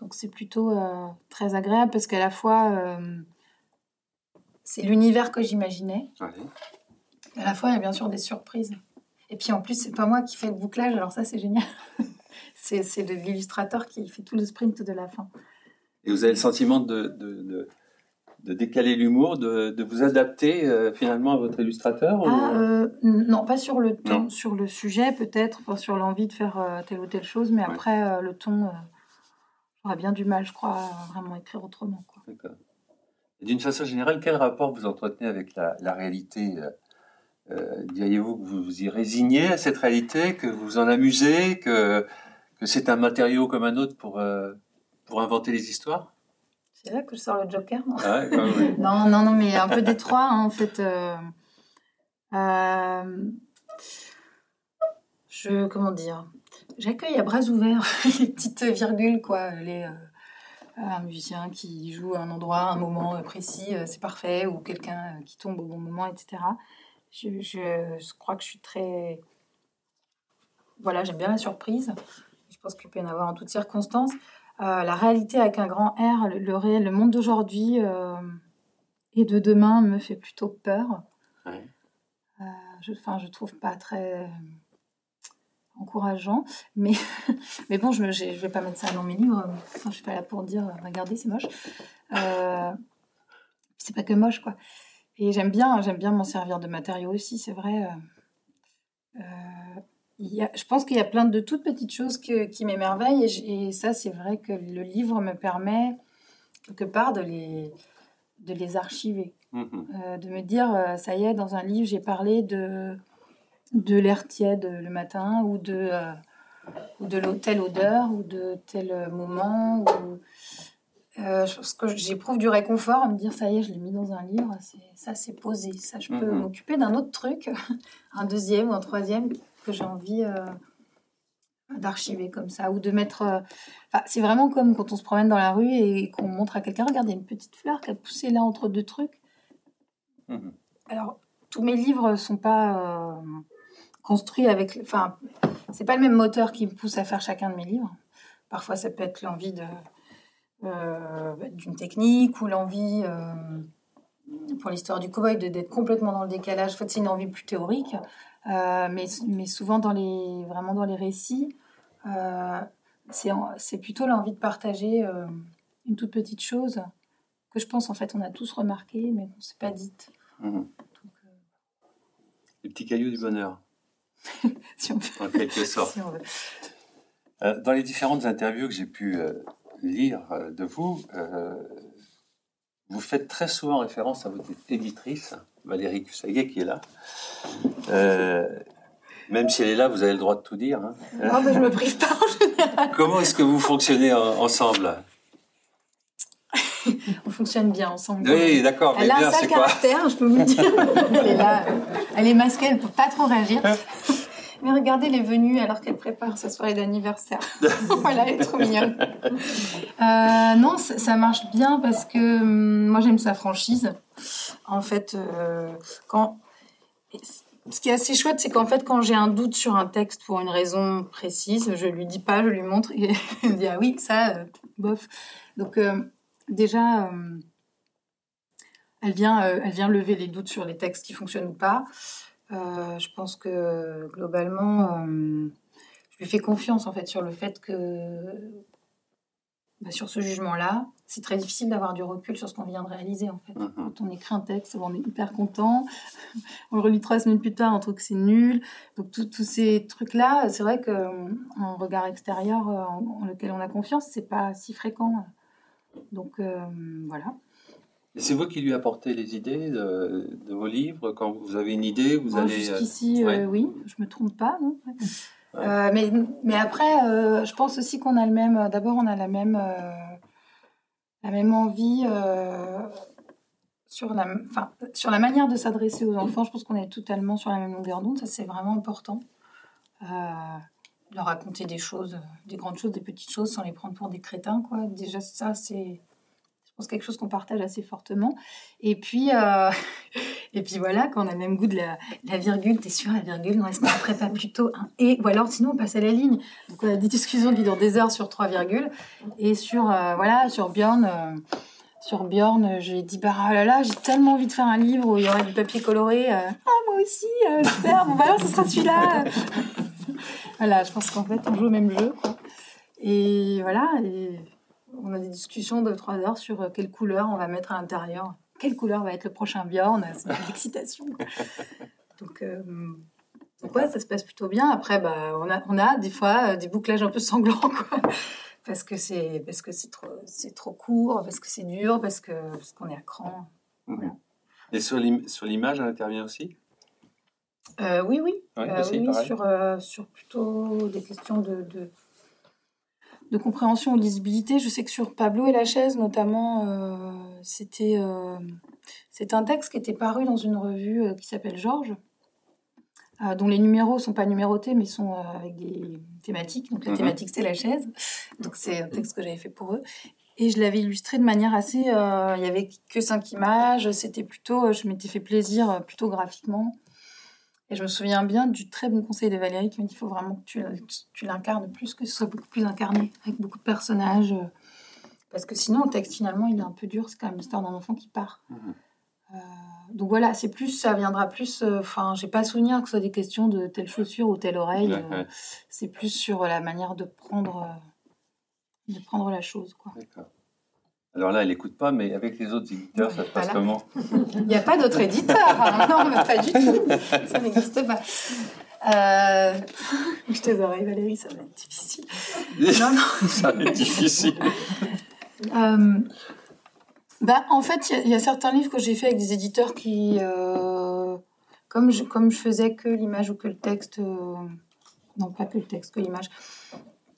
Speaker 4: Donc c'est plutôt très agréable parce qu'à la fois, c'est l'univers que j'imaginais. À la fois, il y a bien sûr des surprises. Et puis en plus, c'est pas moi qui fais le bouclage, alors ça, c'est génial. c'est l'illustrateur qui fait tout le sprint de la fin.
Speaker 3: Et vous avez le sentiment de, de, de, décaler l'humour, de, vous adapter euh, finalement à votre illustrateur
Speaker 4: ah, euh, Non, pas sur le ton, sur le sujet peut-être, sur l'envie de faire euh, telle ou telle chose, mais après, le ton, j'aurais bien du mal, je crois, à vraiment écrire autrement. D'accord.
Speaker 3: D'une façon générale, quel rapport vous entretenez avec la, la réalité euh, diriez-vous que vous vous y résignez à cette réalité, que vous vous en amusez, que, que c'est un matériau comme un autre pour, euh, pour inventer les histoires?
Speaker 4: C'est là que je sors le Joker. Non, ah non, non, non, mais un peu détroit hein, en fait. Euh, je, comment dire J'accueille à bras ouverts les petites virgules, quoi. Les, un musicien qui joue à un endroit, à un moment précis, c'est parfait, ou quelqu'un qui tombe au bon moment, etc. Je, crois que je suis très. Voilà, j'aime bien la surprise. Je pense qu'il peut y en avoir en toutes circonstances. Euh, la réalité avec un grand R, le, réel, le monde d'aujourd'hui euh, et de demain me fait plutôt peur. Euh, je, enfin, je trouve pas très encourageant, mais, mais bon, je ne vais pas mettre ça dans mes livres. je suis pas là pour dire regardez, c'est moche. c'est pas que moche, quoi. Et j'aime bien, j'aime bien m'en servir de matériaux aussi, c'est vrai. Euh, euh, y a, je pense qu'il y a plein de toutes petites choses qui m'émerveillent et, ça, c'est vrai que le livre me permet quelque part de les, de les archiver. Mm-hmm. Euh, de me dire, ça y est, dans un livre, j'ai parlé de, de l'air tiède le matin ou de, de telle odeur ou de tel moment. Ou, euh, je pense que j'éprouve du réconfort à me dire ça y est, je l'ai mis dans un livre, ça c'est posé, ça je peux mhm. m'occuper d'un autre truc, un deuxième ou un troisième que j'ai envie euh, d'archiver comme ça ou de mettre. Euh, c'est vraiment comme quand on se promène dans la rue et qu'on montre à quelqu'un regardez une petite fleur qui a poussé là entre deux trucs. Mhm. alors, tous mes livres ne sont pas construits avec. Enfin, c'est pas le même moteur qui me pousse à faire chacun de mes livres. Parfois, ça peut être l'envie de d'une technique ou l'envie pour l'histoire du cowboy d'être complètement dans le décalage. En fait, c'est une envie plus théorique, mais, mais souvent dans les vraiment dans les récits, c'est plutôt l'envie de partager euh, une toute petite chose que je pense en fait on a tous remarqué mais qu'on ne s'est pas dite.
Speaker 3: Mmh. Euh, Les petits cailloux du bonheur.
Speaker 4: si on veut.
Speaker 3: En quelque sorte. Euh, dans les différentes interviews que j'ai pu lire de vous, vous faites très souvent référence à votre éditrice, Valérie Cussaguet, qui est là. Même si elle est là, vous avez le droit de tout dire. Hein.
Speaker 4: Non, mais je me prive pas en général.
Speaker 3: Comment est-ce que vous fonctionnez ensemble?
Speaker 4: On fonctionne bien ensemble.
Speaker 3: Oui, d'accord.
Speaker 4: Elle a un sale caractère, je peux vous le dire. elle est là, elle est masquée, elle ne peut pas trop réagir. Mais regardez, elle est venue alors qu'elle prépare sa soirée d'anniversaire. voilà, elle est trop mignonne. Euh, non, ça, marche bien parce que hum, moi j'aime sa franchise. En fait, euh, quand ce qui est assez chouette, c'est qu'en fait, quand j'ai un doute sur un texte pour une raison précise, je lui dis pas, je lui montre et elle me dit ah oui, ça, euh, bof. Donc déjà, euh, elle vient, elle vient lever les doutes sur les textes qui fonctionnent ou pas. Je pense que globalement, je lui fais confiance en fait sur le fait que bah, sur ce jugement-là, c'est très difficile d'avoir du recul sur ce qu'on vient de réaliser en fait. Mhm. Quand on écrit un texte, on est hyper content, on le relit trois semaines plus tard, on trouve que c'est nul. Donc tous ces trucs-là, c'est vrai qu'un regard extérieur euh, en, lequel on a confiance, c'est pas si fréquent. Donc euh, voilà.
Speaker 3: Et c'est vous qui lui apportez les idées de, vos livres Quand vous avez une idée, vous allez...
Speaker 4: Euh, jusqu'ici, oui, je me trompe pas. Non euh, mais, mais après, euh, je pense aussi qu'on a le même. D'abord, on a la même, euh, la même envie sur, la, sur la manière de s'adresser aux enfants. Je pense qu'on est totalement sur la même longueur d'onde. Ça, c'est vraiment important. leur raconter des choses, des grandes choses, des petites choses, sans les prendre pour des crétins. Quoi. Déjà, ça, c'est pense quelque chose qu'on partage assez fortement. Et puis, euh, et puis voilà, quand on a le même goût de la, virgule, t'es sûr, la virgule, non, est-ce qu'on pas plutôt un et Ou alors, sinon, on passe à la ligne. Donc, on a des discussions qui durent des heures sur trois virgules. Et sur, euh, voilà, sur Bjorn, euh, sur Bjorn, je lui ai dit, bah oh là là, j'ai tellement envie de faire un livre où il y aurait du papier coloré. ah, moi aussi, super, bon, bah ce sera celui-là. voilà, je pense qu'en fait, on joue au même jeu. Et voilà, on a des discussions de trois heures sur euh, quelle couleur on va mettre à l'intérieur. Quelle couleur va être le prochain Bjorn C'est l'excitation. Donc, euh, donc, ouais, ça se passe plutôt bien. Après, bah, on, a, on a des fois euh, des bouclages un peu sanglants, quoi. Parce que c'est parce que c'est trop c'est trop court, parce que c'est dur, parce que parce qu'on est à cran.
Speaker 3: Et sur l'image, elle intervient aussi?
Speaker 4: Oui, oui. oui, sur, sur plutôt des questions de de compréhension ou de lisibilité. Je sais que sur Pablo et la chaise, notamment, euh, c'était euh, c'est un texte qui était paru dans une revue euh, qui s'appelle Georges, dont les numéros sont pas numérotés, mais sont avec des thématiques. Donc la mhm. thématique, c'est la chaise. Donc c'est un texte que j'avais fait pour eux. Et je l'avais illustré de manière assez... il y avait que cinq images. C'était plutôt... Je m'étais fait plaisir plutôt graphiquement. Et je me souviens bien du très bon conseil de Valérie qui m'a dit il faut vraiment que tu, tu l'incarnes plus, que ce soit beaucoup plus incarné, avec beaucoup de personnages. Euh, parce que sinon, le texte, finalement, il est un peu dur. C'est quand même l'histoire d'un enfant qui part. Mhm. Euh, donc voilà, c'est plus, ça viendra plus. Euh, enfin, j'ai pas souvenir que ce soit des questions de telle chaussure ou telle oreille. c'est plus sur la manière de prendre, de prendre la chose, quoi. D'accord.
Speaker 3: Alors là, elle n'écoute pas, mais avec les autres éditeurs, ça se passe comment
Speaker 4: Il n'y a pas d'autres éditeurs. Hein. non, pas du tout. Ça n'existe pas. Euh... Je te oreilles, Valérie, ça va être difficile.
Speaker 3: non, non. ça va être difficile.
Speaker 4: Euh... Bah, en fait, il y, a certains livres que j'ai fait avec des éditeurs qui, euh... comme, je, comme je faisais que l'image ou que le texte, euh, non pas que le texte, que l'image,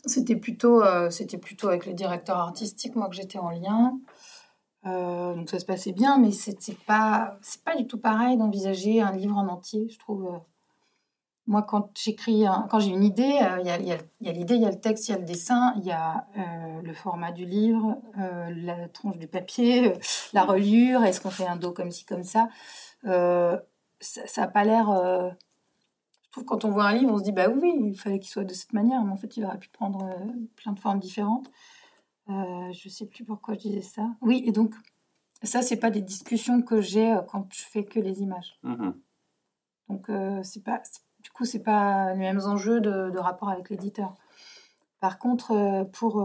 Speaker 4: c'était plutôt, euh, c'était plutôt avec le directeur artistique, moi, que j'étais en lien. Euh, donc ça se passait bien, mais c'est pas, pas du tout pareil d'envisager un livre en entier, je trouve. Euh. Moi, quand j'écris, quand j'ai une idée, il y a, y, y a l'idée, il y a le texte, il y a le dessin, il y a le format du livre, la tranche du papier, la reliure, est-ce qu'on fait un dos comme ci, comme ça. ça n'a pas l'air. Euh, je trouve quand on voit un livre, on se dit bah oui, il fallait qu'il soit de cette manière, mais en fait, il aurait pu prendre euh, plein de formes différentes. Euh, je sais plus pourquoi je disais ça. Oui, et donc, ça, c'est pas des discussions que j'ai quand je fais que les images. Mmh donc, c'est pas, du coup, c'est pas les mêmes enjeux de, de rapport avec l'éditeur. Par contre, pour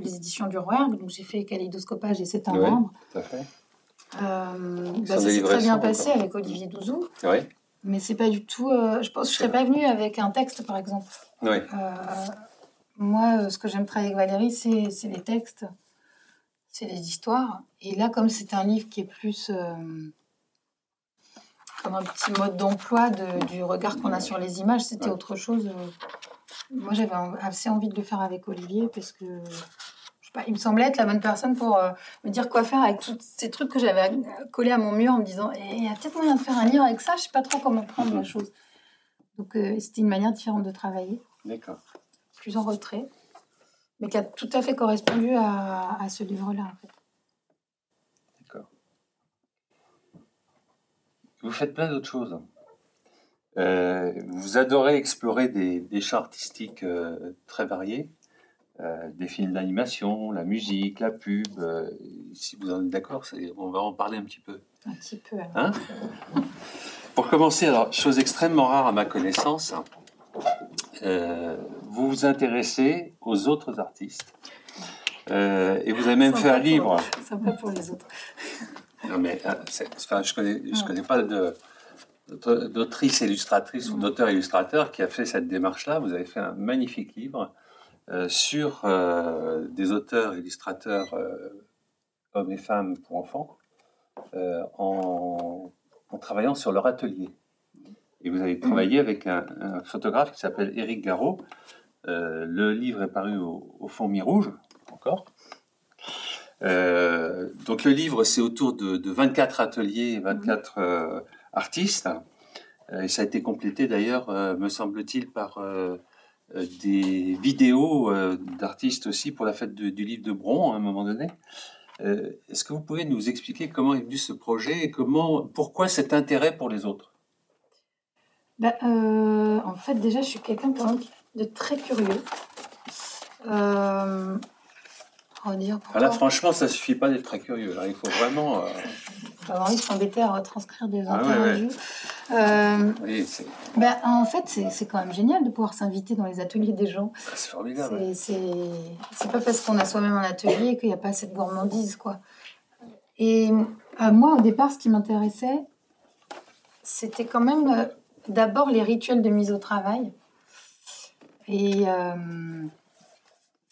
Speaker 4: les éditions du Rouergue, donc j'ai fait Kaléidoscopage et c'est un oui, Tout à fait. Euh, bah, ça s'est très bien passé avec Olivier Douzou. Oui. Mais c'est pas du tout. Euh, je pense que je serais pas venue avec un texte, par exemple. Oui. Euh, moi, ce que j'aime travailler avec Valérie, c'est les textes, c'est les histoires. Et là, comme c'est un livre qui est plus comme un petit mode d'emploi du regard qu'on a sur les images, c'était autre chose. Moi, j'avais assez envie de le faire avec Olivier parce que il me semblait être la bonne personne pour euh, me dire quoi faire avec tous ces trucs que j'avais collés à mon mur en me disant eh, il y a peut-être moyen de faire un livre avec ça, je sais pas trop comment prendre la chose. Donc euh, c'était une manière différente de travailler. D'accord. Plus en retrait, mais qui a tout à fait correspondu à, ce livre-là en fait.
Speaker 3: D'accord. Vous faites plein d'autres choses. Euh, vous adorez explorer des, des champs artistiques très variés. Euh, des films d'animation, la musique, la pub. Euh, si vous en êtes d'accord, on va en parler un petit peu.
Speaker 4: Un petit peu.
Speaker 3: Hein? Pour commencer, alors, chose extrêmement rare à ma connaissance, euh, vous vous intéressez aux autres artistes. et vous avez même fait un livre.
Speaker 4: Sympa pour les autres.
Speaker 3: Non, mais enfin, je connais, je connais pas de d'autrice illustratrice ou d'auteur illustrateur qui a fait cette démarche-là. Vous avez fait un magnifique livre sur euh, des auteurs, illustrateurs, euh, hommes et femmes pour enfants, en, travaillant sur leur atelier. Et vous avez travaillé avec un, photographe qui s'appelle Éric Garot. le livre est paru au, fond mi-rouge, encore. donc le livre, c'est autour de, 24 ateliers, 24 artistes. Et ça a été complété d'ailleurs, me semble-t-il, par euh, des vidéos euh, d'artistes aussi pour la fête du livre de Bron à un moment donné. Euh, est-ce que vous pouvez nous expliquer comment est venu ce projet et comment, pourquoi cet intérêt pour les autres?
Speaker 4: Bah, En fait, déjà, je suis quelqu'un de très curieux. Euh,
Speaker 3: dire là, franchement, ça suffit pas d'être très curieux. il faut vraiment
Speaker 4: avoir envie de s'embêter à retranscrire des ah interviews. Euh, ben, en fait, c'est quand même génial de pouvoir s'inviter dans les ateliers des gens.
Speaker 3: Ah, c'est formidable.
Speaker 4: C'est pas parce qu'on a soi-même un atelier qu'il n'y a pas cette gourmandise. quoi. Et euh, moi, au départ, ce qui m'intéressait, c'était quand même euh, d'abord les rituels de mise au travail. Et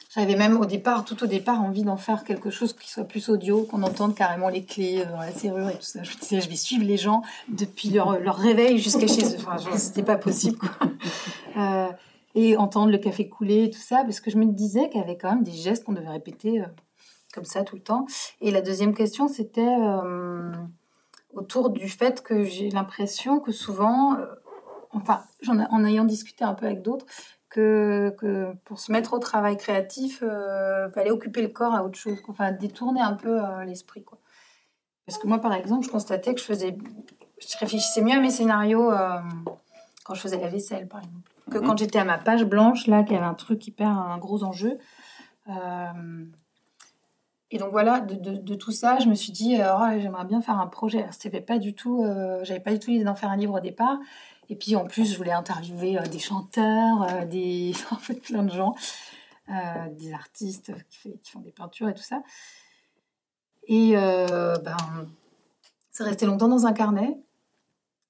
Speaker 4: j'avais même au départ, tout au départ, envie d'en faire quelque chose qui soit plus audio, qu'on entende carrément les clés dans la serrure et tout ça. Je me disais, je vais suivre les gens depuis leur, leur réveil jusqu'à chez eux. Enfin, c'était pas possible. Euh, et entendre le café couler et tout ça, parce que je me disais qu'il y avait quand même des gestes qu'on devait répéter euh, comme ça tout le temps. Et la deuxième question, c'était euh, autour du fait que j'ai l'impression que souvent, enfin, en, en ayant discuté un peu avec d'autres, que, que, pour se mettre au travail créatif, il euh, fallait occuper le corps à autre chose, enfin détourner un peu euh, l'esprit. Quoi. Parce que moi, par exemple, je constatais que je faisais, je réfléchissais mieux à mes scénarios euh, quand je faisais la vaisselle, par exemple, que mhm. quand j'étais à ma page blanche, là, qu'il y avait un truc hyper, un gros enjeu. et donc voilà, de, de, tout ça, je me suis dit, oh, j'aimerais bien faire un projet. C'était pas du tout, j'avais pas du tout l'idée d'en faire un livre au départ. Et puis en plus, je voulais interviewer euh, des chanteurs, euh, des... en fait plein de gens, euh, des artistes qui, font des peintures et tout ça. Et ben, ça restait longtemps dans un carnet.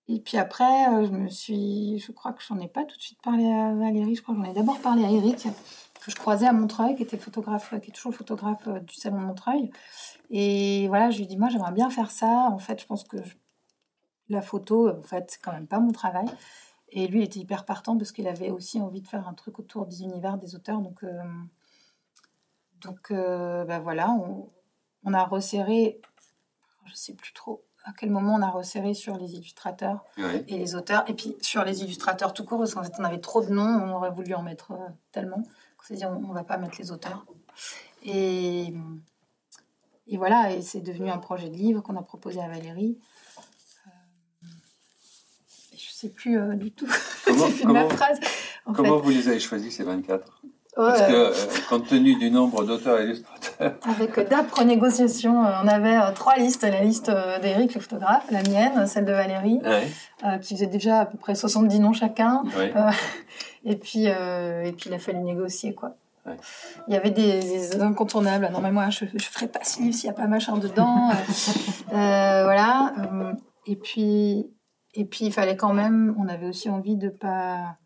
Speaker 4: Et puis après, je me suis, je crois que j'en ai pas tout de suite parlé à Valérie, je crois que j'en ai d'abord parlé à Eric, que je croisais à Montreuil, qui était photographe, qui est toujours photographe du salon de Montreuil. Et voilà, je lui ai dit, moi j'aimerais bien faire ça. En fait, je pense que la photo, en fait, c'est quand même pas mon travail. Et lui, il était hyper partant parce qu'il avait aussi envie de faire un truc autour des univers des auteurs. Donc, euh, donc euh, ben voilà, on, a resserré, je sais plus trop à quel moment on a resserré sur les illustrateurs et les auteurs. Et puis sur les illustrateurs tout court, parce qu'en fait, on avait trop de noms, on aurait voulu en mettre euh, tellement qu'on s'est dit, on, ne va pas mettre les auteurs. Et, et voilà, et c'est devenu un projet de livre qu'on a proposé à Valérie. Sais plus du tout.
Speaker 3: Comment, phrase. comment vous les avez choisis ces 24 parce que, euh, compte tenu du nombre d'auteurs et illustrateurs.
Speaker 4: Avec d'âpres négociations, euh, on avait euh, trois listes. La liste d'Éric, le photographe, la mienne, celle de Valérie, qui faisait déjà à peu près 70 noms chacun. et, puis, et puis, il a fallu négocier, quoi. Il y avait des, incontournables. Non, mais moi, je ne ferai pas ce livre s'il n'y a pas machin dedans. voilà. Et puis, et puis, il fallait quand même. On avait aussi envie de pas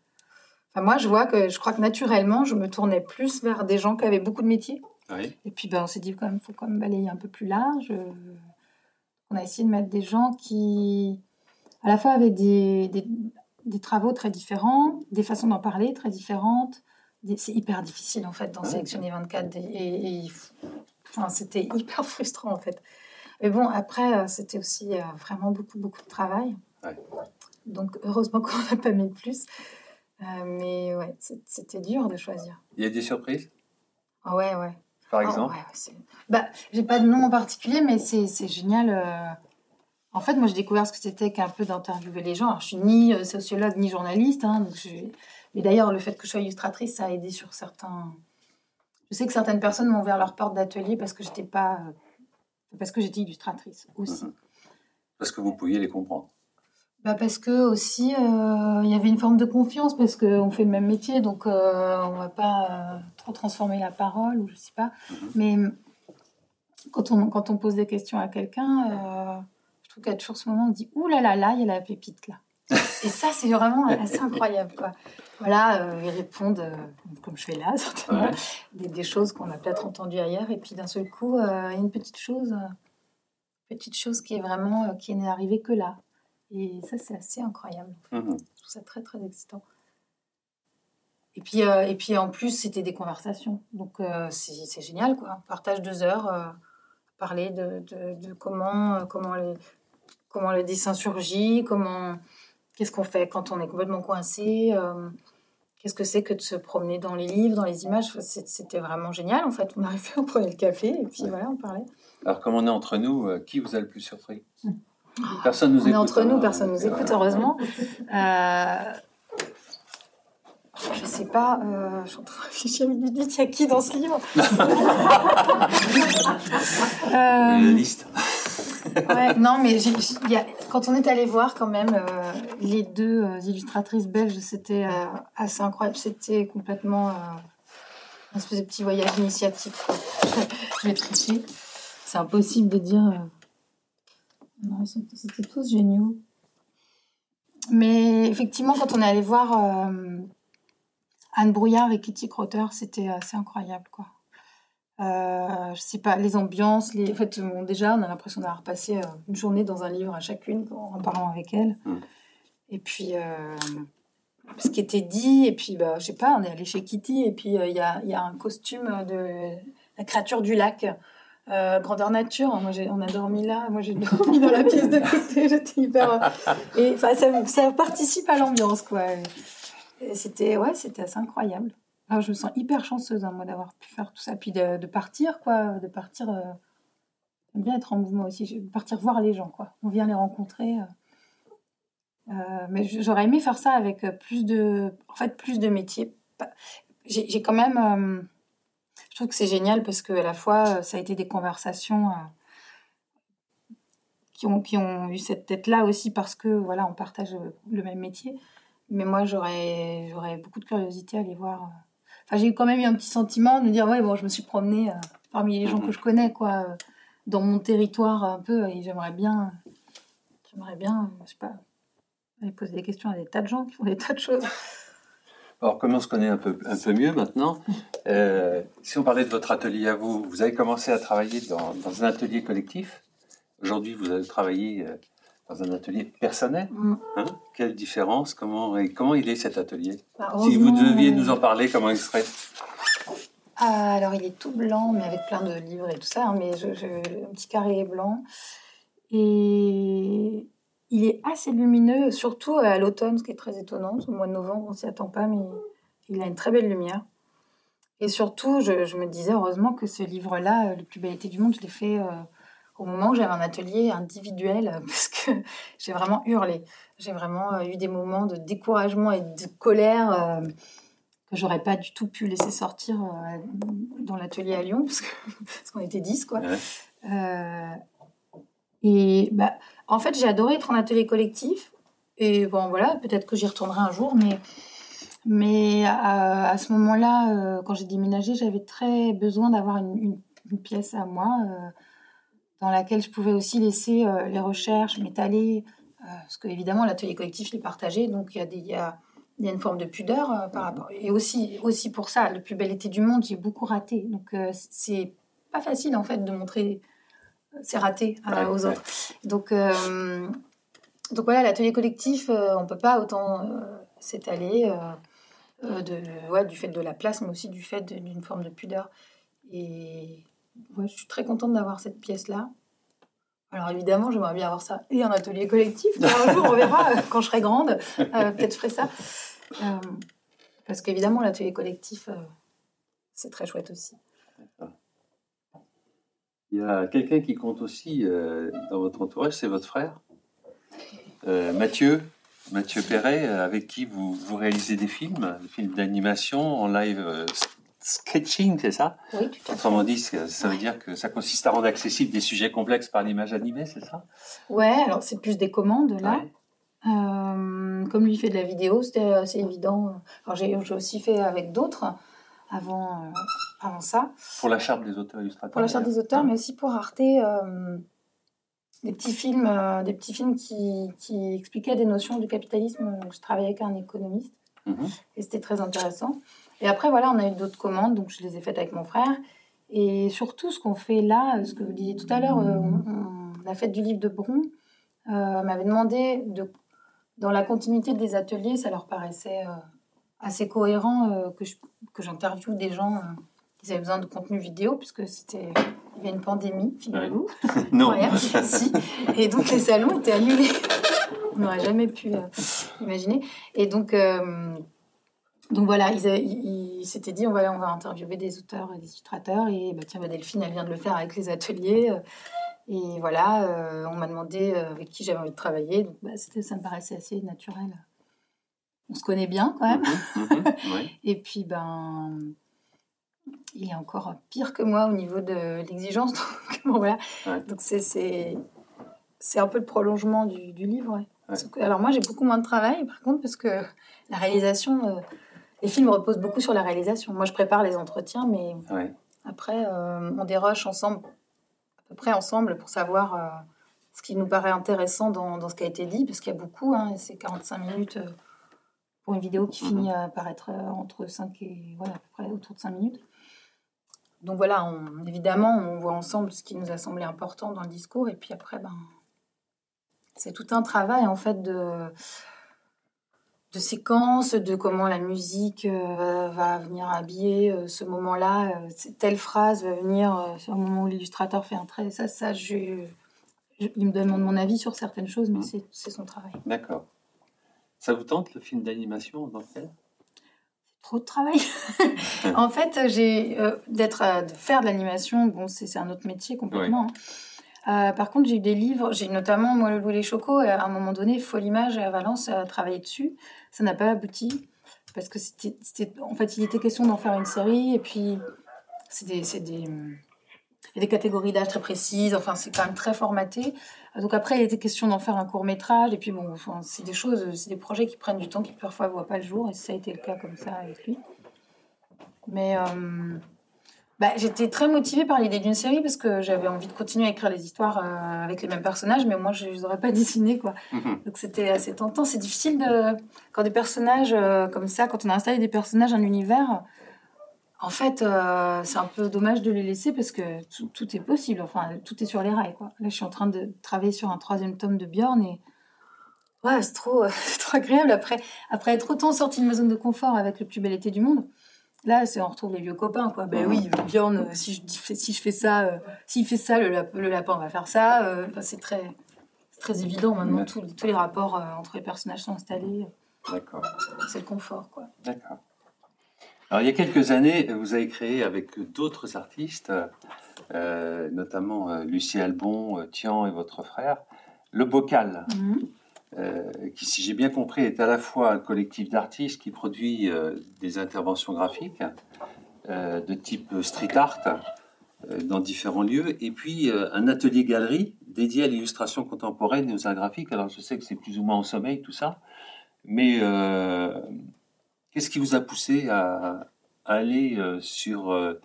Speaker 4: moi, je vois que je crois que naturellement, je me tournais plus vers des gens qui avaient beaucoup de métiers. Et puis, ben, on s'est dit quand même, faut quand même balayer un peu plus large. On a essayé de mettre des gens qui, à la fois, avaient des, des, travaux très différents, des façons d'en parler très différentes. C'est hyper difficile, en fait, d'en sélectionner 24. Et, enfin, c'était hyper frustrant, en fait. Mais bon, après, euh, c'était aussi euh, vraiment beaucoup, beaucoup de travail. Donc, heureusement qu'on n'a pas mis plus. Euh, mais ouais, c'était dur de choisir.
Speaker 3: Il y a des surprises?
Speaker 4: Ah Ouais, ouais.
Speaker 3: Par ah exemple?
Speaker 4: bah, J'ai pas de nom en particulier, mais c'est génial. Euh. En fait, moi, j'ai découvert ce que c'était qu'un peu d'interviewer les gens. Alors, je suis ni euh, sociologue ni journaliste. Hein, donc Mais d'ailleurs, le fait que je sois illustratrice, ça a aidé sur certains. Je sais que certaines personnes m'ont ouvert leur porte d'atelier parce que j'étais pas. Parce que j'étais illustratrice aussi. Mhm.
Speaker 3: Parce que vous pouviez les comprendre
Speaker 4: bah parce que aussi euh, il y avait une forme de confiance parce qu'on fait le même métier donc euh, on va pas euh, trop transformer la parole ou je sais pas. Mhm. mais quand on quand on pose des questions à quelqu'un je trouve qu'à toujours ce moment on dit ouh là là là il y a la pépite là. Et ça c'est vraiment assez incroyable quoi. Voilà ils répondent comme je fais là certainement des, des, choses qu'on a peut-être entendues ailleurs. Et puis d'un seul coup il y a une petite chose petite chose qui est vraiment qui n'est arrivée que là et ça, c'est assez incroyable. Mhm. Je trouve ça très, très excitant. Et puis, euh, et puis en plus, c'était des conversations. Donc, euh, c'est génial, quoi. On partage deux heures, euh, parler de, de, comment, comment, les, comment le dessin surgit, comment, qu'est-ce qu'on fait quand on est complètement coincé, qu'est-ce que c'est que de se promener dans les livres, dans les images. C'était vraiment génial, en fait. On arrivait, on prenait le café, et puis voilà, on parlait.
Speaker 3: Alors, comme on est entre nous, qui vous a le plus surpris? Hum. Personne nous
Speaker 4: on est entre nous, personne nous écoute, heureusement. Euh, je sais pas, euh, je suis en train de réfléchir une minute, il y a qui dans ce livre
Speaker 3: euh, liste.
Speaker 4: ouais, non, mais y a, quand on est allé voir quand même euh, les deux euh, illustratrices belges, c'était assez incroyable. C'était complètement un espèce de petit voyage initiatique. je vais tricher. C'est impossible de dire c'était tous géniaux. Mais effectivement, quand on est allé voir euh, Anne Brouillard et Kitty Crotter, c'était assez incroyable, quoi. Euh, je sais pas, les ambiances, les... en fait, déjà, on a l'impression d'avoir passé euh, une journée dans un livre à chacune en parlant avec elles. Mm. Et puis, euh, ce qui était dit, et puis, bah, je sais pas, on est allé chez Kitty, et puis il y a, y, a, un costume de la créature du lac euh, grandeur nature, moi on a dormi là, moi j'ai dormi dans la pièce de côté, j'étais hyper. Et ça, ça participe à l'ambiance quoi. C'était ouais, c'était assez incroyable. je me sens hyper chanceuse hein, moi d'avoir pu faire tout ça, puis de, partir quoi, de partir. Euh... J'aime bien être en mouvement aussi, partir voir les gens quoi. On vient les rencontrer. Euh, euh, mais j'aurais aimé faire ça avec plus de, en fait, plus de métiers. J'ai quand même je trouve que c'est génial parce que à la fois, euh, ça a été des conversations euh, qui, ont, qui ont eu cette tête-là aussi parce que voilà, on partage le même métier. Mais moi, j'aurais, j'aurais beaucoup de curiosité à aller voir. Euh. Enfin, j'ai quand même eu un petit sentiment de me dire, ouais, bon, je me suis promenée parmi les gens que je connais, quoi, dans mon territoire un peu, et j'aimerais bien, j'aimerais bien, je sais pas, aller poser des questions à des tas de gens qui font des tas de choses.
Speaker 3: Alors, comme on se connaît un peu, un peu mieux maintenant, euh, si on parlait de votre atelier à vous, vous avez commencé à travailler dans, un atelier collectif. Aujourd'hui, vous allez travailler euh, dans un atelier personnel. Mm. Hein? Quelle différence? Comment, comment il est cet atelier? Bah, Si vous deviez nous en parler, comment il serait
Speaker 4: ah, Alors, il est tout blanc, mais avec plein de livres et tout ça. Hein, mais je, un petit carré blanc. Et il est assez lumineux, surtout à l'automne, ce qui est très étonnant. Au mois de novembre, on s'y attend pas, mais il a une très belle lumière. Et surtout, je, me disais heureusement que ce livre-là, Le plus bel été du monde, je l'ai fait euh, au moment où j'avais un atelier individuel, parce que j'ai vraiment hurlé. J'ai vraiment eu des moments de découragement et de colère que j'aurais pas du tout pu laisser sortir dans l'atelier à Lyon, parce qu'on était 10, quoi. et bah, en fait, j'ai adoré être en atelier collectif. Et bon, voilà, peut-être que j'y retournerai un jour, mais mais à, ce moment-là, euh, quand j'ai déménagé, j'avais très besoin d'avoir une, pièce à moi euh, dans laquelle je pouvais aussi laisser euh, les recherches, m'étaler. parce que évidemment, l'atelier collectif, je l'ai partagé, donc il y a, des, il y a, il y a une forme de pudeur par rapport. Et aussi, aussi pour ça, le plus bel été du monde, j'ai beaucoup raté. Donc c'est pas facile en fait de montrer c'est raté aux autres. Donc donc voilà, l'atelier collectif, on peut pas autant s'étaler. Euh, de, ouais, du fait de la place, mais aussi du fait d'une forme de pudeur. Et ouais, je suis très contente d'avoir cette pièce-là. Alors évidemment, j'aimerais bien avoir ça et un atelier collectif. Un jour, on verra euh, quand je serai grande. Euh, peut-être je ferai ça. parce qu'évidemment, l'atelier collectif, c'est très chouette aussi.
Speaker 3: Il y a quelqu'un qui compte aussi dans votre entourage, c'est votre frère, Mathieu. Mathieu Perret, euh, avec qui vous, vous réalisez des films, des films d'animation en live euh, sketching, c'est ça?
Speaker 4: Oui, tout
Speaker 3: à Autrement dit, ça veut dire que ça consiste à rendre accessibles des sujets complexes par l'image animée, c'est ça?
Speaker 4: Ouais, alors c'est plus des commandes là. Euh, comme lui fait de la vidéo, c'était assez évident. Alors j'ai aussi fait avec d'autres avant, avant ça.
Speaker 3: Pour la charte des auteurs illustrateurs
Speaker 4: Pour la charte des auteurs, mais aussi pour Arte des petits films, euh, des petits films qui, qui, expliquaient des notions du capitalisme. Je travaillais avec un économiste mhm. et c'était très intéressant. Et après, voilà, on a eu d'autres commandes, donc je les ai faites avec mon frère. Et surtout, ce qu'on fait là, ce que vous disiez tout à l'heure, euh, on, a fait du livre de Bron, euh, m'avait demandé de, dans la continuité des ateliers, ça leur paraissait assez cohérent que j'interviewe des gens qui avaient besoin de contenu vidéo, puisque c'était il y a une pandémie, figurez-vous.
Speaker 3: non.
Speaker 4: si. Et donc les salons étaient annulés. On n'aurait jamais pu euh, imaginer. Et donc, euh, donc voilà, ils, s'étaient dit on va, on va interviewer des auteurs et des illustrateurs. Et bah, tiens, bah, Delphine, elle vient de le faire avec les ateliers. Et voilà, euh, on m'a demandé avec qui j'avais envie de travailler. Donc bah, ça me paraissait assez naturel. On se connaît bien quand même. Mhm, mhm, et puis, ben il est encore pire que moi au niveau de l'exigence. Donc, voilà. Donc c'est, un peu le prolongement du, du livre. Alors moi, j'ai beaucoup moins de travail, par contre, parce que la réalisation, euh, les films reposent beaucoup sur la réalisation. Moi, je prépare les entretiens, mais après, euh, on déroche ensemble, à peu près ensemble, pour savoir euh, ce qui nous paraît intéressant dans, dans, ce qui a été dit, parce qu'il y a beaucoup, hein, c'est 45 minutes pour une vidéo qui mhm. finit par être entre 5 et, voilà, à peu près autour de 5 minutes donc voilà, évidemment, on voit ensemble ce qui nous a semblé important dans le discours, et puis après, ben, c'est tout un travail en fait de, de séquence, de comment la musique euh, va venir habiller euh, ce moment-là, euh, telle phrase va venir sur un moment où l'illustrateur fait un trait. Ça, ça, je, il me demande mon avis sur certaines choses, mais mmh. c'est son travail.
Speaker 3: D'accord. Ça vous tente le film d'animation dans lequel?
Speaker 4: Trop de travail. en fait, j'ai euh, d'être de faire de l'animation, bon, c'est un autre métier complètement. Hein. Euh, par contre, j'ai eu des livres, j'ai notamment moi le Loup les Chocos, à un moment donné, Folle Image à Valence a travaillé dessus. Ça n'a pas abouti parce que c'était, en fait, il était question d'en faire une série et puis c'est des, des, il y a des catégories d'âge très précises, enfin c'est quand même très formaté. Donc après, il était question d'en faire un court métrage, et puis bon, enfin, c'est des choses, c'est des projets qui prennent du temps, qui parfois ne voient pas le jour, et ça a été le cas comme ça avec lui. Mais euh, bah, j'étais très motivée par l'idée d'une série, parce que j'avais envie de continuer à écrire les histoires euh, avec les mêmes personnages, mais moi je ne les aurais pas dessinés, quoi. Mhm. Donc c'était assez tentant. C'est difficile de, quand des personnages euh, comme ça, quand on a installé des personnages, un univers, en fait, euh, c'est un peu dommage de les laisser parce que tout, est possible. Enfin, tout est sur les rails. Quoi. Là, je suis en train de travailler sur un troisième tome de Björn et ouais, c'est trop, trop agréable. Après, après être autant sorti de ma zone de confort avec le plus bel été du monde, là, c'est on retrouve les vieux copains. Quoi. Ben oui, Björn, euh, si je, si je fais ça, euh, s'il fait ça, le, le, lapin va faire ça. c'est très, très évident maintenant. Tous, tous les rapports entre les personnages sont installés.
Speaker 3: D'accord.
Speaker 4: C'est le confort. quoi.
Speaker 3: D'accord. Alors, il y a quelques années, vous avez créé avec d'autres artistes notamment Lucie Albon, Tian et votre frère. Le Bocal, mhm. qui, si j'ai bien compris, est à la fois un collectif d'artistes qui produit des interventions graphiques de type street art dans différents lieux, et puis un atelier galerie dédié à l'illustration contemporaine et aux arts graphiques. Alors je sais que c'est plus ou moins en sommeil tout ça, mais euh, qu'est-ce qui vous a poussé à, aller euh, sur euh,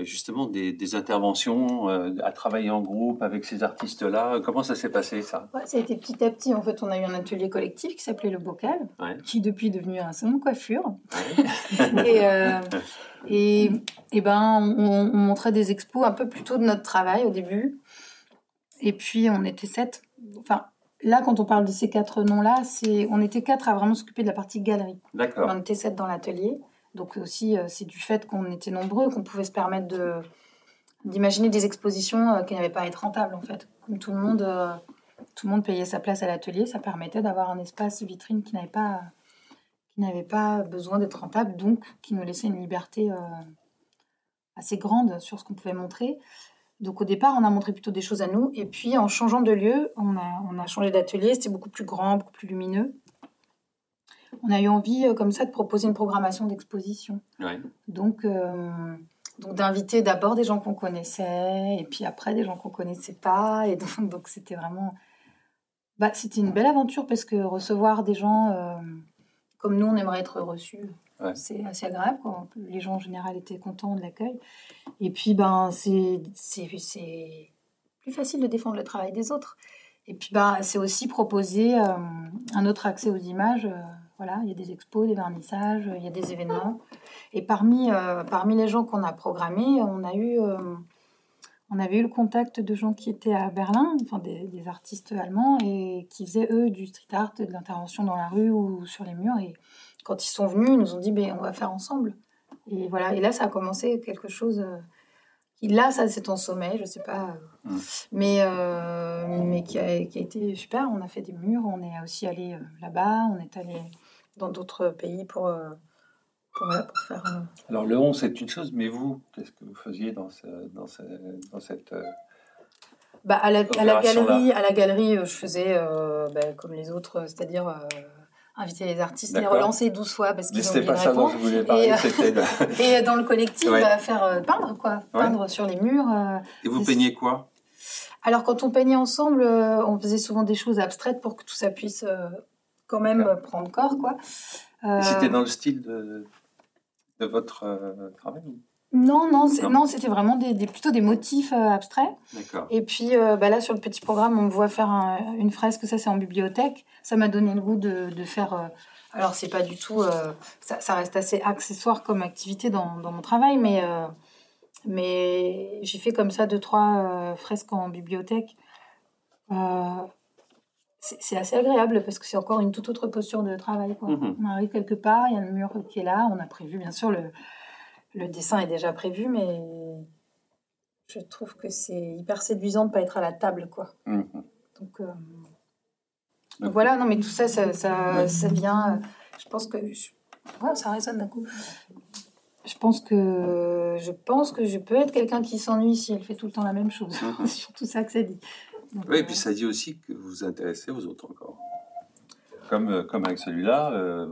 Speaker 3: justement des, interventions, à travailler en groupe avec ces artistes-là? Comment ça s'est passé ça?
Speaker 4: Ça a été petit à petit. En fait, on a eu un atelier collectif qui s'appelait Le Bocal, qui depuis est devenu un salon de coiffure. et, et, et, ben, on, on montrait des expos un peu plutôt de notre travail au début. Et puis, on était sept. Enfin, là, quand on parle de ces quatre noms-là, c'est on était quatre à vraiment s'occuper de la partie galerie.
Speaker 3: D'accord.
Speaker 4: On était sept dans l'atelier. Donc aussi, euh, c'est du fait qu'on était nombreux qu'on pouvait se permettre de d'imaginer des expositions euh, qui n'avaient pas à être rentables en fait. Comme tout le monde, euh, tout le monde payait sa place à l'atelier, ça permettait d'avoir un espace vitrine qui n'avait pas qui n'avait pas besoin d'être rentable, donc qui nous laissait une liberté assez grande sur ce qu'on pouvait montrer. Donc au départ, on a montré plutôt des choses à nous. Et puis en changeant de lieu, on a, on a changé d'atelier. C'était beaucoup plus grand, beaucoup plus lumineux. On a eu envie, euh, comme ça, de proposer une programmation d'exposition. Donc, euh, donc d'inviter d'abord des gens qu'on connaissait, et puis après des gens qu'on connaissait pas. Et donc, donc c'était vraiment... Bah, c'était une belle aventure parce que recevoir des gens euh, comme nous, on aimerait être reçus c'est assez agréable. Les gens en général étaient contents de l'accueil. Et puis, ben, c'est plus facile de défendre le travail des autres. Et puis, ben, c'est aussi proposer euh, un autre accès aux images. Euh, voilà, il y a des expos, des vernissages, il y a des événements. Et parmi, euh, parmi les gens qu'on a programmés, on a eu on avait eu le contact de gens qui étaient à Berlin, enfin des, artistes allemands, et qui faisaient eux du street art, de l'intervention dans la rue ou sur les murs. Quand ils sont venus, ils nous ont dit ben, on va faire ensemble. Et voilà, et là, ça a commencé quelque chose euh, qui, là, ça c'est en sommeil, je sais pas, mmh. mais, euh, mais qui a, qui, a, été super. On a fait des murs, on est aussi allé euh, là-bas, on est allé dans d'autres pays pour, pour, pour faire.
Speaker 3: Alors, le 11, c'est une chose, mais vous, qu'est-ce que vous faisiez dans, ce, dans, ce, dans cette.
Speaker 4: Bah, à, la, à, la, galerie, à la galerie, je faisais ben, comme les autres, c'est-à-dire inviter les artistes, les relancer 12 fois parce qu'ils ont oublié de répondre.
Speaker 3: et,
Speaker 4: euh, et, dans le collectif, bah, faire euh, peindre, quoi. Peindre sur les murs. Euh,
Speaker 3: et vous peignez quoi?
Speaker 4: Alors, quand on peignait ensemble, on faisait souvent des choses abstraites pour que tout ça puisse quand même prendre corps, quoi.
Speaker 3: C'était dans le style de, de votre travail
Speaker 4: non, non, non, c'était vraiment des, plutôt des motifs abstraits. Et puis bah là, sur le petit programme, on me voit faire une fresque, ça c'est en bibliothèque ça m'a donné le goût de, de faire. Euh, alors, c'est pas du tout. Euh, ça, ça, reste assez accessoire comme activité dans, dans mon travail, mais, euh, mais j'ai fait comme ça deux, trois fresques en bibliothèque. c'est assez agréable parce que c'est encore une toute autre posture de travail. Quoi. Mhm. On arrive quelque part, il y a le mur qui est là, on a prévu, bien sûr, le, le dessin est déjà prévu, mais je trouve que c'est hyper séduisant de ne pas être à la table. quoi. Mhm. Donc. Donc voilà, non, mais tout ça, ça, ça, vient. Euh, je pense que. ça résonne d'un coup. Je pense que je pense que je peux être quelqu'un qui s'ennuie si elle fait tout le temps la même chose. Mhm. C'est surtout ça que ça dit.
Speaker 3: oui, et puis ça dit aussi que vous vous intéressez aux autres encore. Comme, euh, comme avec celui-là, euh,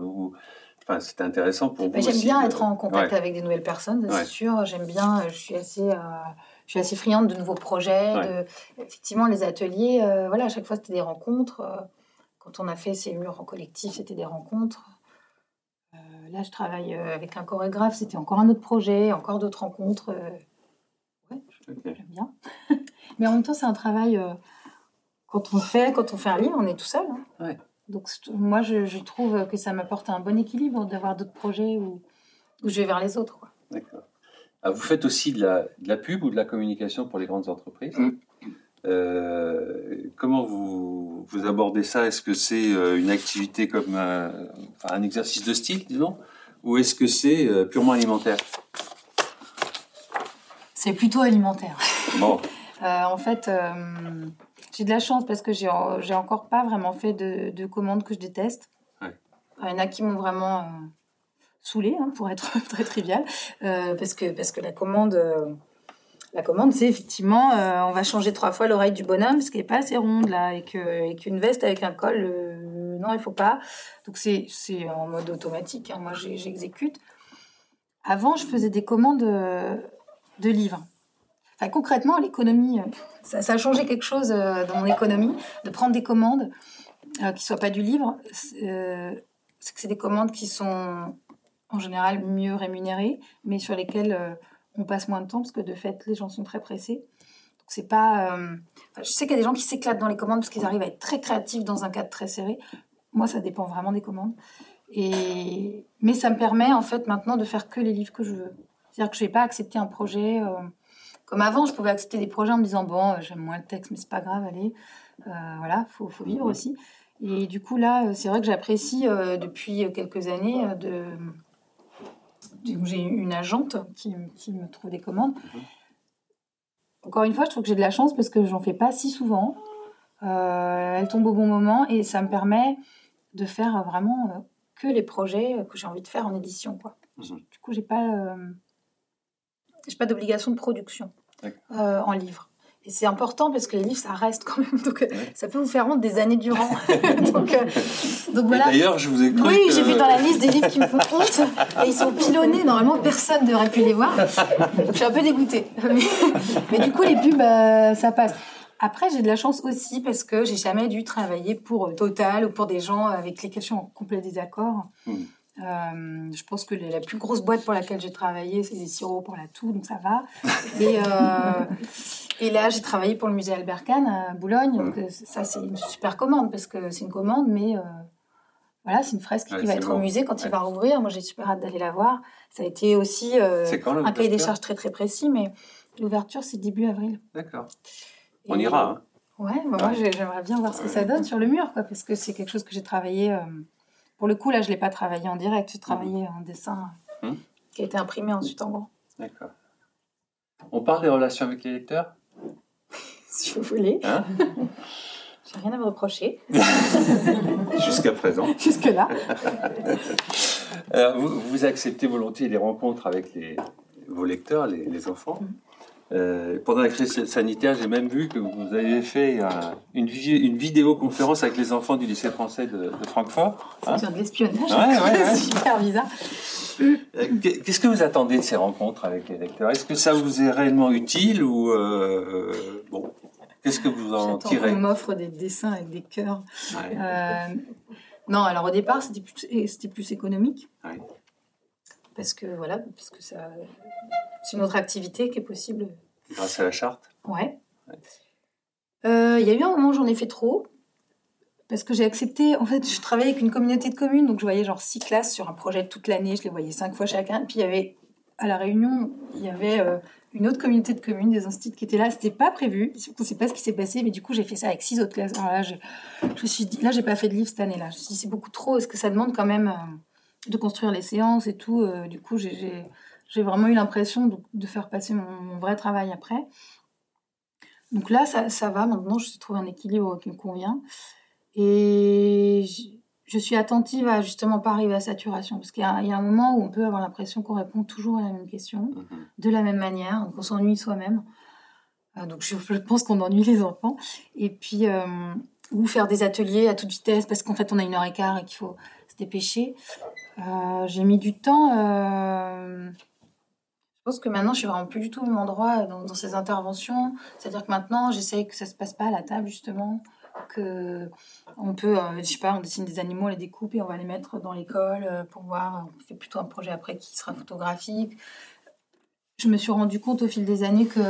Speaker 3: enfin, c'est intéressant pour vous.
Speaker 4: J'aime bien être en contact avec des nouvelles personnes, c'est sûr. J'aime bien, je suis assez, je suis assez friande de nouveaux projets. De, effectivement, les ateliers, voilà, à chaque fois c'était des rencontres. Quand on a fait ces murs en collectif, c'était des rencontres. Euh, là, je travaille euh, avec un chorégraphe, c'était encore un autre projet, encore d'autres rencontres. Euh, ouais, j'aime bien. Mais en même temps, c'est un travail. quand on fait, quand on fait un livre, on est tout seul. Hein. Donc moi, je, trouve que ça m'apporte un bon équilibre d'avoir d'autres projets où, où, je vais vers les autres.
Speaker 3: D'accord. Ah, vous faites aussi de la, de la, pub ou de la communication pour les grandes entreprises. Mm. Euh, comment vous, vous, abordez ça? Est-ce que c'est euh, une activité comme un, un, exercice de style, disons, ou est-ce que c'est euh, purement alimentaire?
Speaker 4: C'est plutôt alimentaire.
Speaker 3: Bon.
Speaker 4: en fait, j'ai de la chance parce que j'ai, j'ai encore pas vraiment fait de, de commandes que je déteste. Il y en a qui m'ont vraiment saoulé, hein, pour être très trivial, parce, que, parce que la commande La commande, c'est effectivement, euh, on va changer trois fois l'oreille du bonhomme parce qu'elle n'est pas assez ronde là, et qu'une veste avec un col, euh, non, il faut pas. Donc c'est en mode automatique. Hein. Moi, j'exécute. Avant, je faisais des commandes de livres. Concrètement, l'économie, ça, ça, a changé quelque chose dans mon économie, de prendre des commandes qui ne soient pas du livre. c'est que c'est des commandes qui sont en général mieux rémunérées, mais sur lesquelles on passe moins de temps parce que de fait, les gens sont très pressés. Donc, c'est pas. Euh, je sais qu'il y a des gens qui s'éclatent dans les commandes parce qu'ils arrivent à être très créatifs dans un cadre très serré. Moi, ça dépend vraiment des commandes. Et... Mais ça me permet, en fait, maintenant de faire que les livres que je veux. C'est-à-dire que je ne vais pas accepter un projet. Euh, comme avant, je pouvais accepter des projets en me disant Bon, euh, j'aime moins le texte, mais c'est pas grave, allez. voilà, il faut, faut, vivre aussi. Et du coup, là, c'est vrai que j'apprécie depuis quelques années de j'ai une agente qui, me trouve des commandes. Mhm. Encore une fois, je trouve que j'ai de la chance parce que j'en fais pas si souvent. Euh, elle tombe au bon moment et ça me permet de faire vraiment euh, que les projets que j'ai envie de faire en édition. Quoi. Mhm. Du coup, j'ai pas, euh, j'ai pas d'obligation de production en livre. Et c'est important parce que les livres, ça reste quand même. Donc, euh, ça peut vous faire honte des années durant. donc, euh,
Speaker 3: donc, voilà. D'ailleurs, je vous ai cru.
Speaker 4: Oui, j'ai vu dans la liste des livres qui me font honte. Et ils sont pilonnés. Normalement, personne n'aurait pu les voir. Donc, je suis un peu dégoûtée. Mais, du coup, les pubs, euh, ça passe. Après, j'ai de la chance aussi parce que j'ai jamais dû travailler pour Total ou pour des gens avec lesquels je suis en complet désaccord. Hmm. Euh, je pense que la plus grosse boîte pour laquelle j'ai travaillé, c'est les sirops pour la toux, donc ça va. Et, euh, et là, j'ai travaillé pour le musée Albert Kahn à Boulogne. Donc euh, ça, c'est une super commande parce que c'est une commande, mais voilà, c'est une fresque qui va être au musée quand il va rouvrir. Moi, j'ai super hâte d'aller la voir. Ça a été aussi un cahier des charges très très précis, mais l'ouverture, c'est début avril.
Speaker 3: D'accord. On ira. Hein.
Speaker 4: Ouais, bah, moi, j'aimerais bien voir ce que ça donne sur le mur, quoi, parce que c'est quelque chose que j'ai travaillé pour le coup, là, je ne l'ai pas travaillé en direct, j'ai travaillé en dessin hmm. qui a été imprimé ensuite en grand.
Speaker 3: D'accord. On parle des relations avec les lecteurs?
Speaker 4: Si vous voulez. Hein? J'ai rien à me reprocher.
Speaker 3: Jusqu'à présent.
Speaker 4: Jusque-là.
Speaker 3: vous, vous, acceptez volontiers les rencontres avec les, vos lecteurs, les, enfants? Hmm. Euh, pendant la crise sanitaire, j'ai même vu que vous avez fait une, une, vidéoconférence avec les enfants du lycée français de, Francfort.
Speaker 4: C'est hein de l'espionnage. Ouais, super bizarre.
Speaker 3: Euh, qu'est-ce que vous attendez de ces rencontres avec les lecteurs? Est-ce que ça vous est réellement utile ou euh, bon Qu'est-ce que vous en tirez?
Speaker 4: On m'offre des dessins avec des cœurs. non, alors au départ, c'était plus, plus économique. Parce que voilà, parce que ça, c'est une autre activité qui est possible.
Speaker 3: Grâce à la charte
Speaker 4: Ouais. Euh, il y a eu un moment où j'en ai fait trop. Parce que j'ai accepté, en fait, je travaillais avec une communauté de communes, donc je voyais genre six classes sur un projet toute l'année, je les voyais cinq fois chacun. Puis il y avait, à la réunion, il y avait euh, une autre communauté de communes, des instituts qui étaient là. C'était pas prévu, on ne sait pas ce qui s'est passé, mais du coup, j'ai fait ça avec six autres classes. Alors là, je, je me suis dit, là, j'ai pas fait de livre cette année-là. Je me suis dit, c'est beaucoup trop, est-ce que ça demande quand même euh, de construire les séances et tout Du coup, j'ai vraiment eu l'impression de, faire passer mon, vrai travail après. Donc là, ça, ça va. Maintenant, je trouve un équilibre qui me convient. Et je, suis attentive à justement pas arriver à saturation. Parce qu'il y, a un moment où on peut avoir l'impression qu'on répond toujours à la même question, mhm. de la même manière, qu'on s'ennuie soi-même. Euh, donc je, pense qu'on ennuie les enfants. Et puis, euh, ou faire des ateliers à toute vitesse parce qu'en fait, on a une heure et quart et qu'il faut se dépêcher. Euh, j'ai mis du temps je pense que maintenant, je suis vraiment plus du tout au même endroit dans, ces interventions. C'est-à-dire que maintenant, j'essaye que ça se passe pas à la table, justement. Que on peut, euh, je sais pas, on dessine des animaux, on les découpe et on va les mettre dans l'école euh, pour voir. On fait plutôt un projet après qui sera photographique. Je me suis rendu compte au fil des années que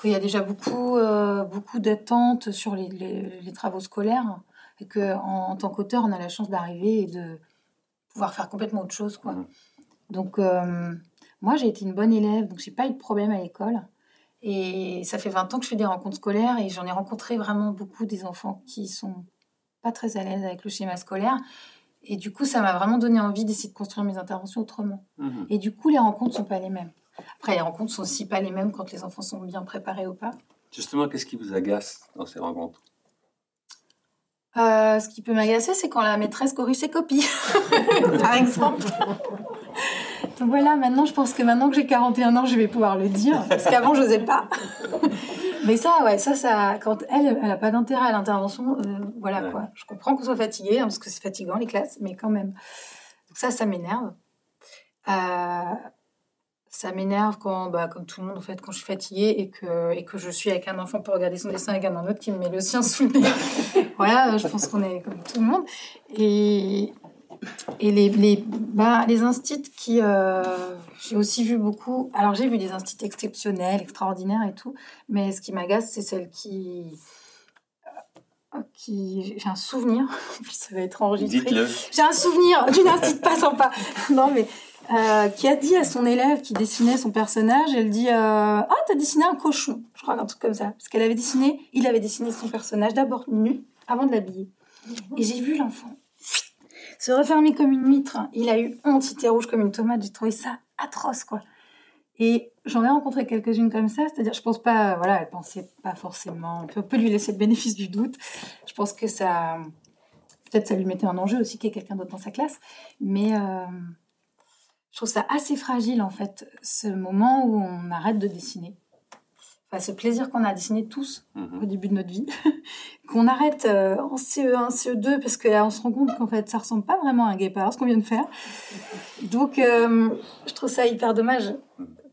Speaker 4: qu'il y a déjà beaucoup, euh, beaucoup d'attentes sur les, les, travaux scolaires et que en, tant qu'auteur, on a la chance d'arriver et de pouvoir faire complètement autre chose, quoi. Mmh. Donc moi, j'ai été une bonne élève, donc j'ai pas eu de problème à l'école. Et ça fait 20 ans que je fais des rencontres scolaires et j'en ai rencontré vraiment beaucoup des enfants qui sont pas très à l'aise avec le schéma scolaire. Et du coup, ça m'a vraiment donné envie d'essayer de construire mes interventions autrement. Mhm. Et du coup, les rencontres sont pas les mêmes. Après, les rencontres sont aussi pas les mêmes quand les enfants sont bien préparés ou pas.
Speaker 3: Justement, qu'est-ce qui vous agace dans ces rencontres?
Speaker 4: Euh, ce qui peut m'agacer, c'est quand la maîtresse corrige ses copies, par exemple. Donc voilà, maintenant, je pense que maintenant que j'ai 41 ans, je vais pouvoir le dire, parce qu'avant, je n'osais pas. Mais ça, ouais, ça, ça, quand elle, elle n'a pas d'intérêt à l'intervention, euh, voilà quoi. Je comprends qu'on soit fatigué, hein, parce que c'est fatigant les classes, mais quand même. Donc ça, ça m'énerve. Euh, ça m'énerve quand, bah, comme tout le monde, en fait, quand je suis fatiguée et que, et que je suis avec un enfant pour regarder son dessin avec un autre qui me met le sien sous le nez. voilà, je pense qu'on est comme tout le monde. Et, et les, les, bah, les instits qui. Euh, j'ai aussi vu beaucoup. Alors, j'ai vu des instits exceptionnels, extraordinaires et tout. Mais ce qui m'agace, c'est celles qui. Euh, qui j'ai un souvenir, ça va être enregistré. J'ai un souvenir d'une instit pas sympa. Non, mais euh, qui a dit à son élève qui dessinait son personnage, elle dit euh, Ah, t'as dessiné un cochon. Je crois un truc comme ça. Parce qu'elle avait dessiné, il avait dessiné son personnage d'abord nu, avant de l'habiller. Et j'ai vu l'enfant se refermer comme une mitre. Il a eu honte, il était rouge comme une tomate. J'ai trouvé ça atroce, quoi. Et j'en ai rencontré quelques-unes comme ça, c'est-à-dire, je pense pas, voilà, elle pensait pas forcément, on peut lui laisser le bénéfice du doute. Je pense que ça, peut-être ça lui mettait un enjeu aussi qu'il y ait quelqu'un d'autre dans sa classe, mais euh, je trouve ça assez fragile, en fait, ce moment où on arrête de dessiner. Enfin, ce plaisir qu'on a dessiné tous mhm. au début de notre vie, qu'on arrête euh, en CE1, CE2, parce que là, on se rend compte qu'en fait, ça ressemble pas vraiment à un guépard, ce qu'on vient de faire. Donc, euh, je trouve ça hyper dommage,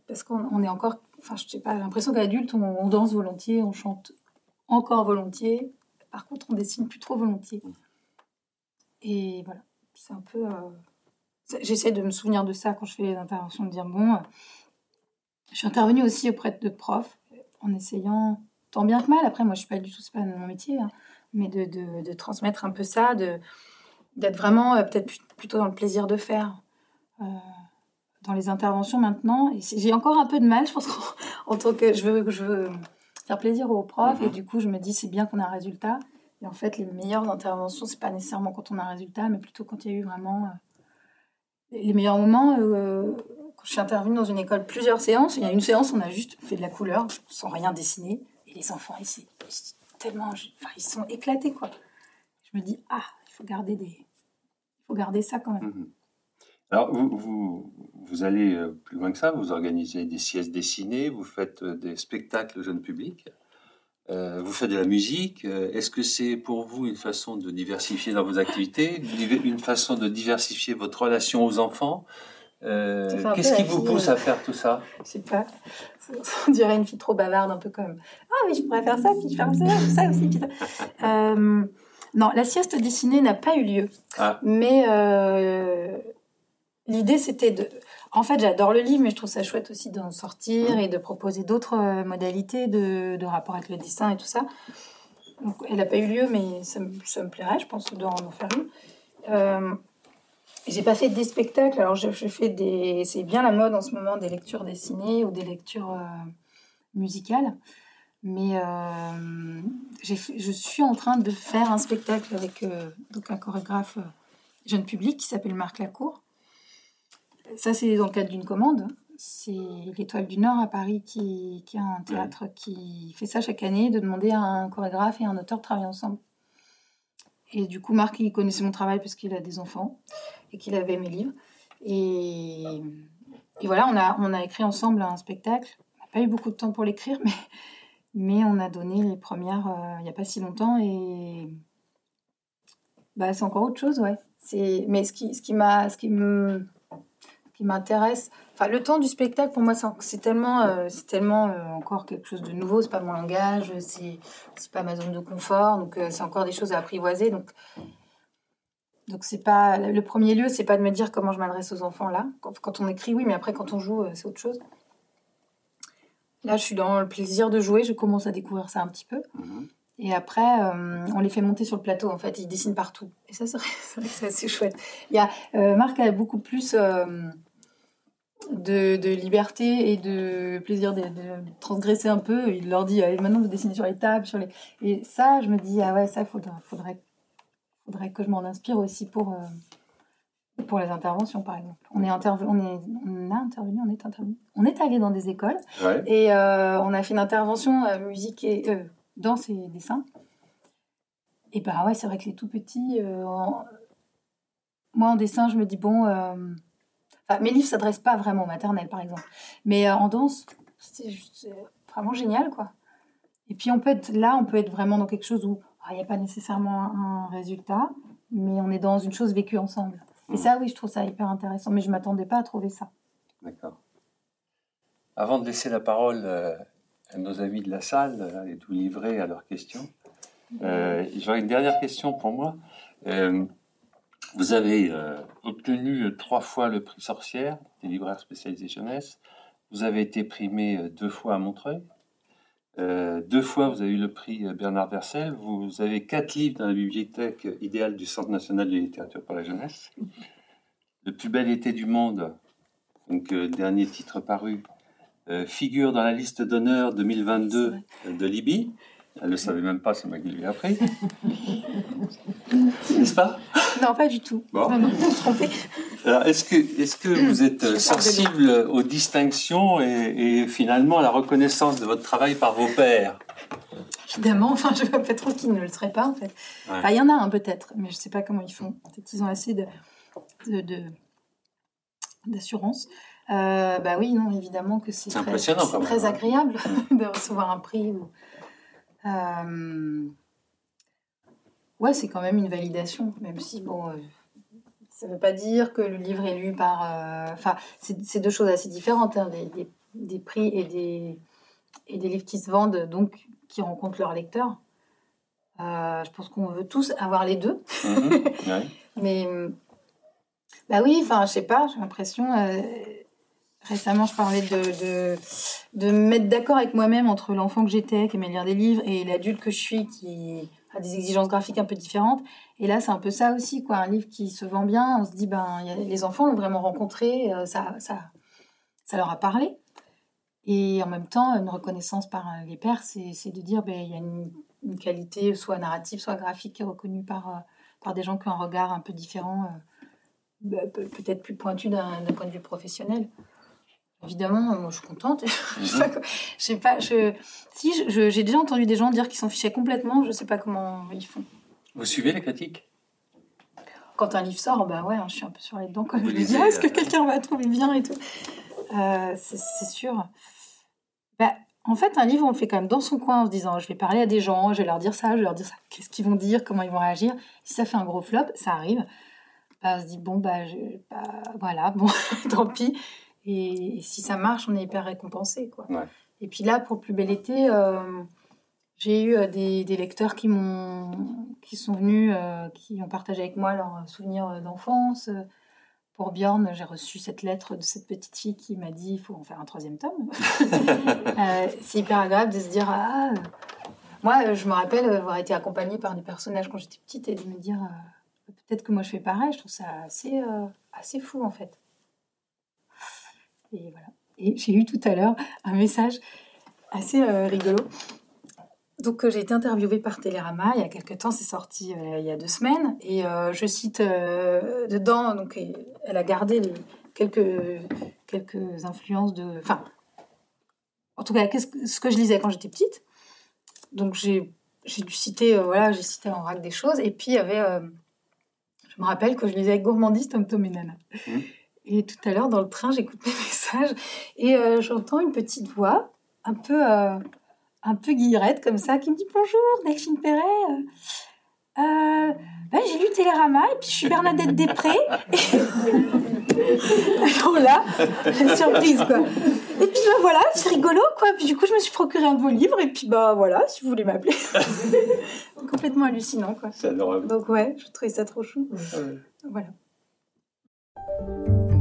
Speaker 4: parce qu'on est encore, enfin, je sais pas, l'impression qu'adulte, on, on, danse volontiers, on chante encore volontiers. Par contre, on dessine plus trop volontiers. Et voilà, c'est un peu. Euh, j'essaie de me souvenir de ça quand je fais les interventions, de dire bon. Je suis intervenue aussi auprès de profs en essayant, tant bien que mal, après moi je suis pas du tout, c'est pas mon métier, hein, mais de, de, de, transmettre un peu ça, de d'être vraiment euh, peut-être plutôt dans le plaisir de faire. Euh, dans les interventions maintenant, et j'ai encore un peu de mal, je pense, en, tant que je veux, je veux faire plaisir aux profs, et mhm. du coup je me dis c'est bien qu'on a un résultat. Et en fait, les meilleures interventions, c'est pas nécessairement quand on a un résultat, mais plutôt quand il y a eu vraiment euh, les meilleurs moments je suis intervenue dans une école plusieurs séances. Il y a une séance, on a juste fait de la couleur sans rien dessiner. Et les enfants, ils, tellement, ils sont éclatés, quoi. Je me dis, ah, il faut garder des, faut garder ça quand même. Mhm.
Speaker 3: Alors, vous, vous, vous, allez euh, plus loin que ça, vous organisez des siestes dessinées, vous faites euh, des spectacles jeunes publics, euh, vous faites de la musique. Est-ce que c'est pour vous une façon de diversifier dans vos activités, une façon de diversifier votre relation aux enfants? Euh, qu'est-ce qui vous pousse à euh, faire tout ça?
Speaker 4: Je sais pas. On dirait une fille trop bavarde, un peu comme Ah, mais je pourrais faire ça, puis je faire ça, ça aussi, puis ça. Euh, non, la sieste dessinée n'a pas eu lieu. Ah. Mais l'idée, c'était de. En fait, j'adore le livre, mais je trouve ça chouette aussi d'en sortir et de proposer d'autres modalités de, de, rapport avec le dessin et tout ça. Elle n'a pas eu lieu, mais ça, me plairait, je pense, d'en faire une. J'ai pas fait des spectacles, alors des. C'est bien la mode en ce moment des lectures dessinées ou des lectures euh, musicales. Mais euh, je suis en train de faire un spectacle avec euh, donc un chorégraphe jeune public qui s'appelle Marc Lacour. Ça, c'est dans le cadre d'une commande. C'est l'Étoile du Nord à Paris qui, qui a un théâtre qui fait ça chaque année, de demander à un chorégraphe et un auteur de travailler ensemble. Et du coup, Marc, il connaissait mon travail parce qu'il a des enfants et qu'il avait mes livres. Et, et, voilà, on a, on a écrit ensemble un spectacle. On n'a pas eu beaucoup de temps pour l'écrire, mais, mais on a donné les premières euh, il n'y a pas si longtemps. Et bah, c'est encore autre chose, ouais. Mais ce qui, ce qui m'a, ce qui me, qui m'intéresse. Enfin, le temps du spectacle, pour moi, c'est tellement, euh, c'est tellement euh, encore quelque chose de nouveau. C'est pas mon langage, c'est, c'est pas ma zone de confort. Donc, c'est encore des choses à apprivoiser. Donc, donc c'est pas le premier lieu, c'est pas de me dire comment je m'adresse aux enfants là. Quand, on écrit, oui, mais après quand on joue, euh, c'est autre chose. Là, je suis dans le plaisir de jouer. Je commence à découvrir ça un petit peu. Mhm. Et après, euh, on les fait monter sur le plateau. En fait, ils dessinent partout. Et ça, c'est vrai, c'est assez chouette. Il y a euh, Marc a beaucoup plus de, de, liberté et de plaisir de, transgresser un peu. Il leur dit maintenant vous dessinez sur les tables, sur les. Et ça, je me dis ah ouais, ça faudrait, faudrait faudrait que je m'en inspire aussi pour, euh, pour les interventions, par exemple. On, est on, est, on a intervenu, on est intervenu. On est allé dans des écoles et euh, on a fait une intervention euh, musique et danse et dessin. Et bah ouais, c'est vrai que les tout petits, moi en dessin, je me dis bon, Enfin, mes livres s'adressent pas vraiment au maternel, par exemple. Mais en danse, c'est vraiment génial, quoi. Et puis, on peut être là, on peut être vraiment dans quelque chose où ah, il n'y a pas nécessairement un résultat, mais on est dans une chose vécue ensemble. Et ça, oui, je trouve ça hyper intéressant. Mais je ne m'attendais pas à trouver ça.
Speaker 3: D'accord. Avant de laisser la parole euh, nos amis de la salle euh, et de vous livrer à leurs questions, euh, j'aurais une dernière question pour moi. vous avez obtenu trois fois le prix Sorcière des libraires spécialisés jeunesse. Vous avez été primé deux fois à Montreuil. deux fois, vous avez eu le prix Bernard Versel. Vous avez quatre livres dans la bibliothèque idéale du Centre national de littérature pour la jeunesse. Le plus bel été du monde, donc dernier titre paru, euh, figure dans la liste d'honneur 2022 de Libye. Elle ne le savait même pas, c'est moi qui lui ai appris. N'est-ce pas?
Speaker 4: Non, pas du tout.
Speaker 3: Bon. Alors, est-ce que, est que vous êtes sensible aux distinctions et, finalement à la reconnaissance de votre travail par vos pairs?
Speaker 4: Évidemment, enfin, je ne vois pas trop qu'ils ne le seraient pas, en fait. il y en a un peut-être, mais je ne sais pas comment ils font. Peut-être qu'ils ont assez de, d'assurance. Euh, bah oui, non, évidemment que c'est très, très, agréable de recevoir un prix. Euh, ouais, c'est quand même une validation, même si, bon, euh, ça ne veut pas dire que le livre est lu par... Enfin, c'est deux choses assez différentes, hein, des, des, prix et des, et des livres qui se vendent, donc qui rencontrent leurs lecteurs. je pense qu'on veut tous avoir les deux. Mhm, Mais, bah oui, enfin, je sais pas, j'ai l'impression Récemment, je parlais de, de, me mettre d'accord avec moi-même entre l'enfant que j'étais, qui aimait lire des livres, et l'adulte que je suis, qui a des exigences graphiques un peu différentes. Et là, c'est un peu ça aussi, quoi. Un livre qui se vend bien, on se dit, ben, les enfants l'ont vraiment rencontré, euh, ça, ça, ça leur a parlé. Et en même temps, une reconnaissance par euh, les pères, c'est de dire, ben, il y a une, qualité soit narrative, soit graphique qui est reconnue par, euh, par des gens qui ont un regard un peu différent, ben, peut-être plus pointu d'un point de vue professionnel. Évidemment, moi je suis contente. je sais pas, je, si j'ai déjà entendu des gens dire qu'ils s'en fichaient complètement, je sais pas comment ils font.
Speaker 3: Vous suivez les critiques?
Speaker 4: Quand un livre sort, bah ouais, hein, je suis un peu sur les dents quand je me dis est-ce que euh, quelqu'un va trouver bien et tout. Euh, c'est sûr. Bah, en fait, un livre, on le fait quand même dans son coin en se disant je vais parler à des gens, je vais leur dire ça, je vais leur dire ça, qu'est-ce qu'ils vont dire, comment ils vont réagir? Si ça fait un gros flop, ça arrive. Bah, on se dit bon, bah, je, bah voilà, bon, tant pis. Et, si ça marche, on est hyper récompensé. Quoi. Et puis là, pour le plus bel été, euh, j'ai eu euh, des, des, lecteurs qui, m'ont, qui sont venus, euh, qui ont partagé avec moi leurs souvenirs d'enfance. Pour Bjorn, j'ai reçu cette lettre de cette petite fille qui m'a dit il faut en faire un troisième tome. c'est hyper agréable de se dire ah, moi, je me rappelle avoir été accompagnée par des personnages quand j'étais petite et de me dire peut-être que moi je fais pareil. Je trouve ça assez, assez fou en fait. Et voilà. Et j'ai eu tout à l'heure un message assez euh, rigolo. Donc euh, j'ai été interviewée par Télérama il y a quelques temps, c'est sorti euh, il y a deux semaines, et je cite dedans, donc elle a gardé quelques, quelques influences de... Enfin, en tout cas, ce que je lisais quand j'étais petite. Donc j'ai dû citer, voilà, j'ai cité en vrac des choses, et puis il y avait... je me rappelle que je lisais Gourmandiste, Tom Tom et Nana. Mmh. Et tout à l'heure, dans le train, j'écoute mes messages et euh, j'entends une petite voix, un peu, euh, un peu guillerette comme ça, qui me dit Bonjour, Delphine Perret. Euh, ben, j'ai lu Télérama et puis je suis Bernadette Després. Alors là, surprise quoi. Et puis ben, voilà, c'est rigolo quoi. Puis du coup, je me suis procuré un de vos livres et puis bah voilà, si vous voulez m'appeler. Complètement hallucinant quoi.
Speaker 3: C'est adorable.
Speaker 4: Donc ouais, je trouvais ça trop chou. Voilà.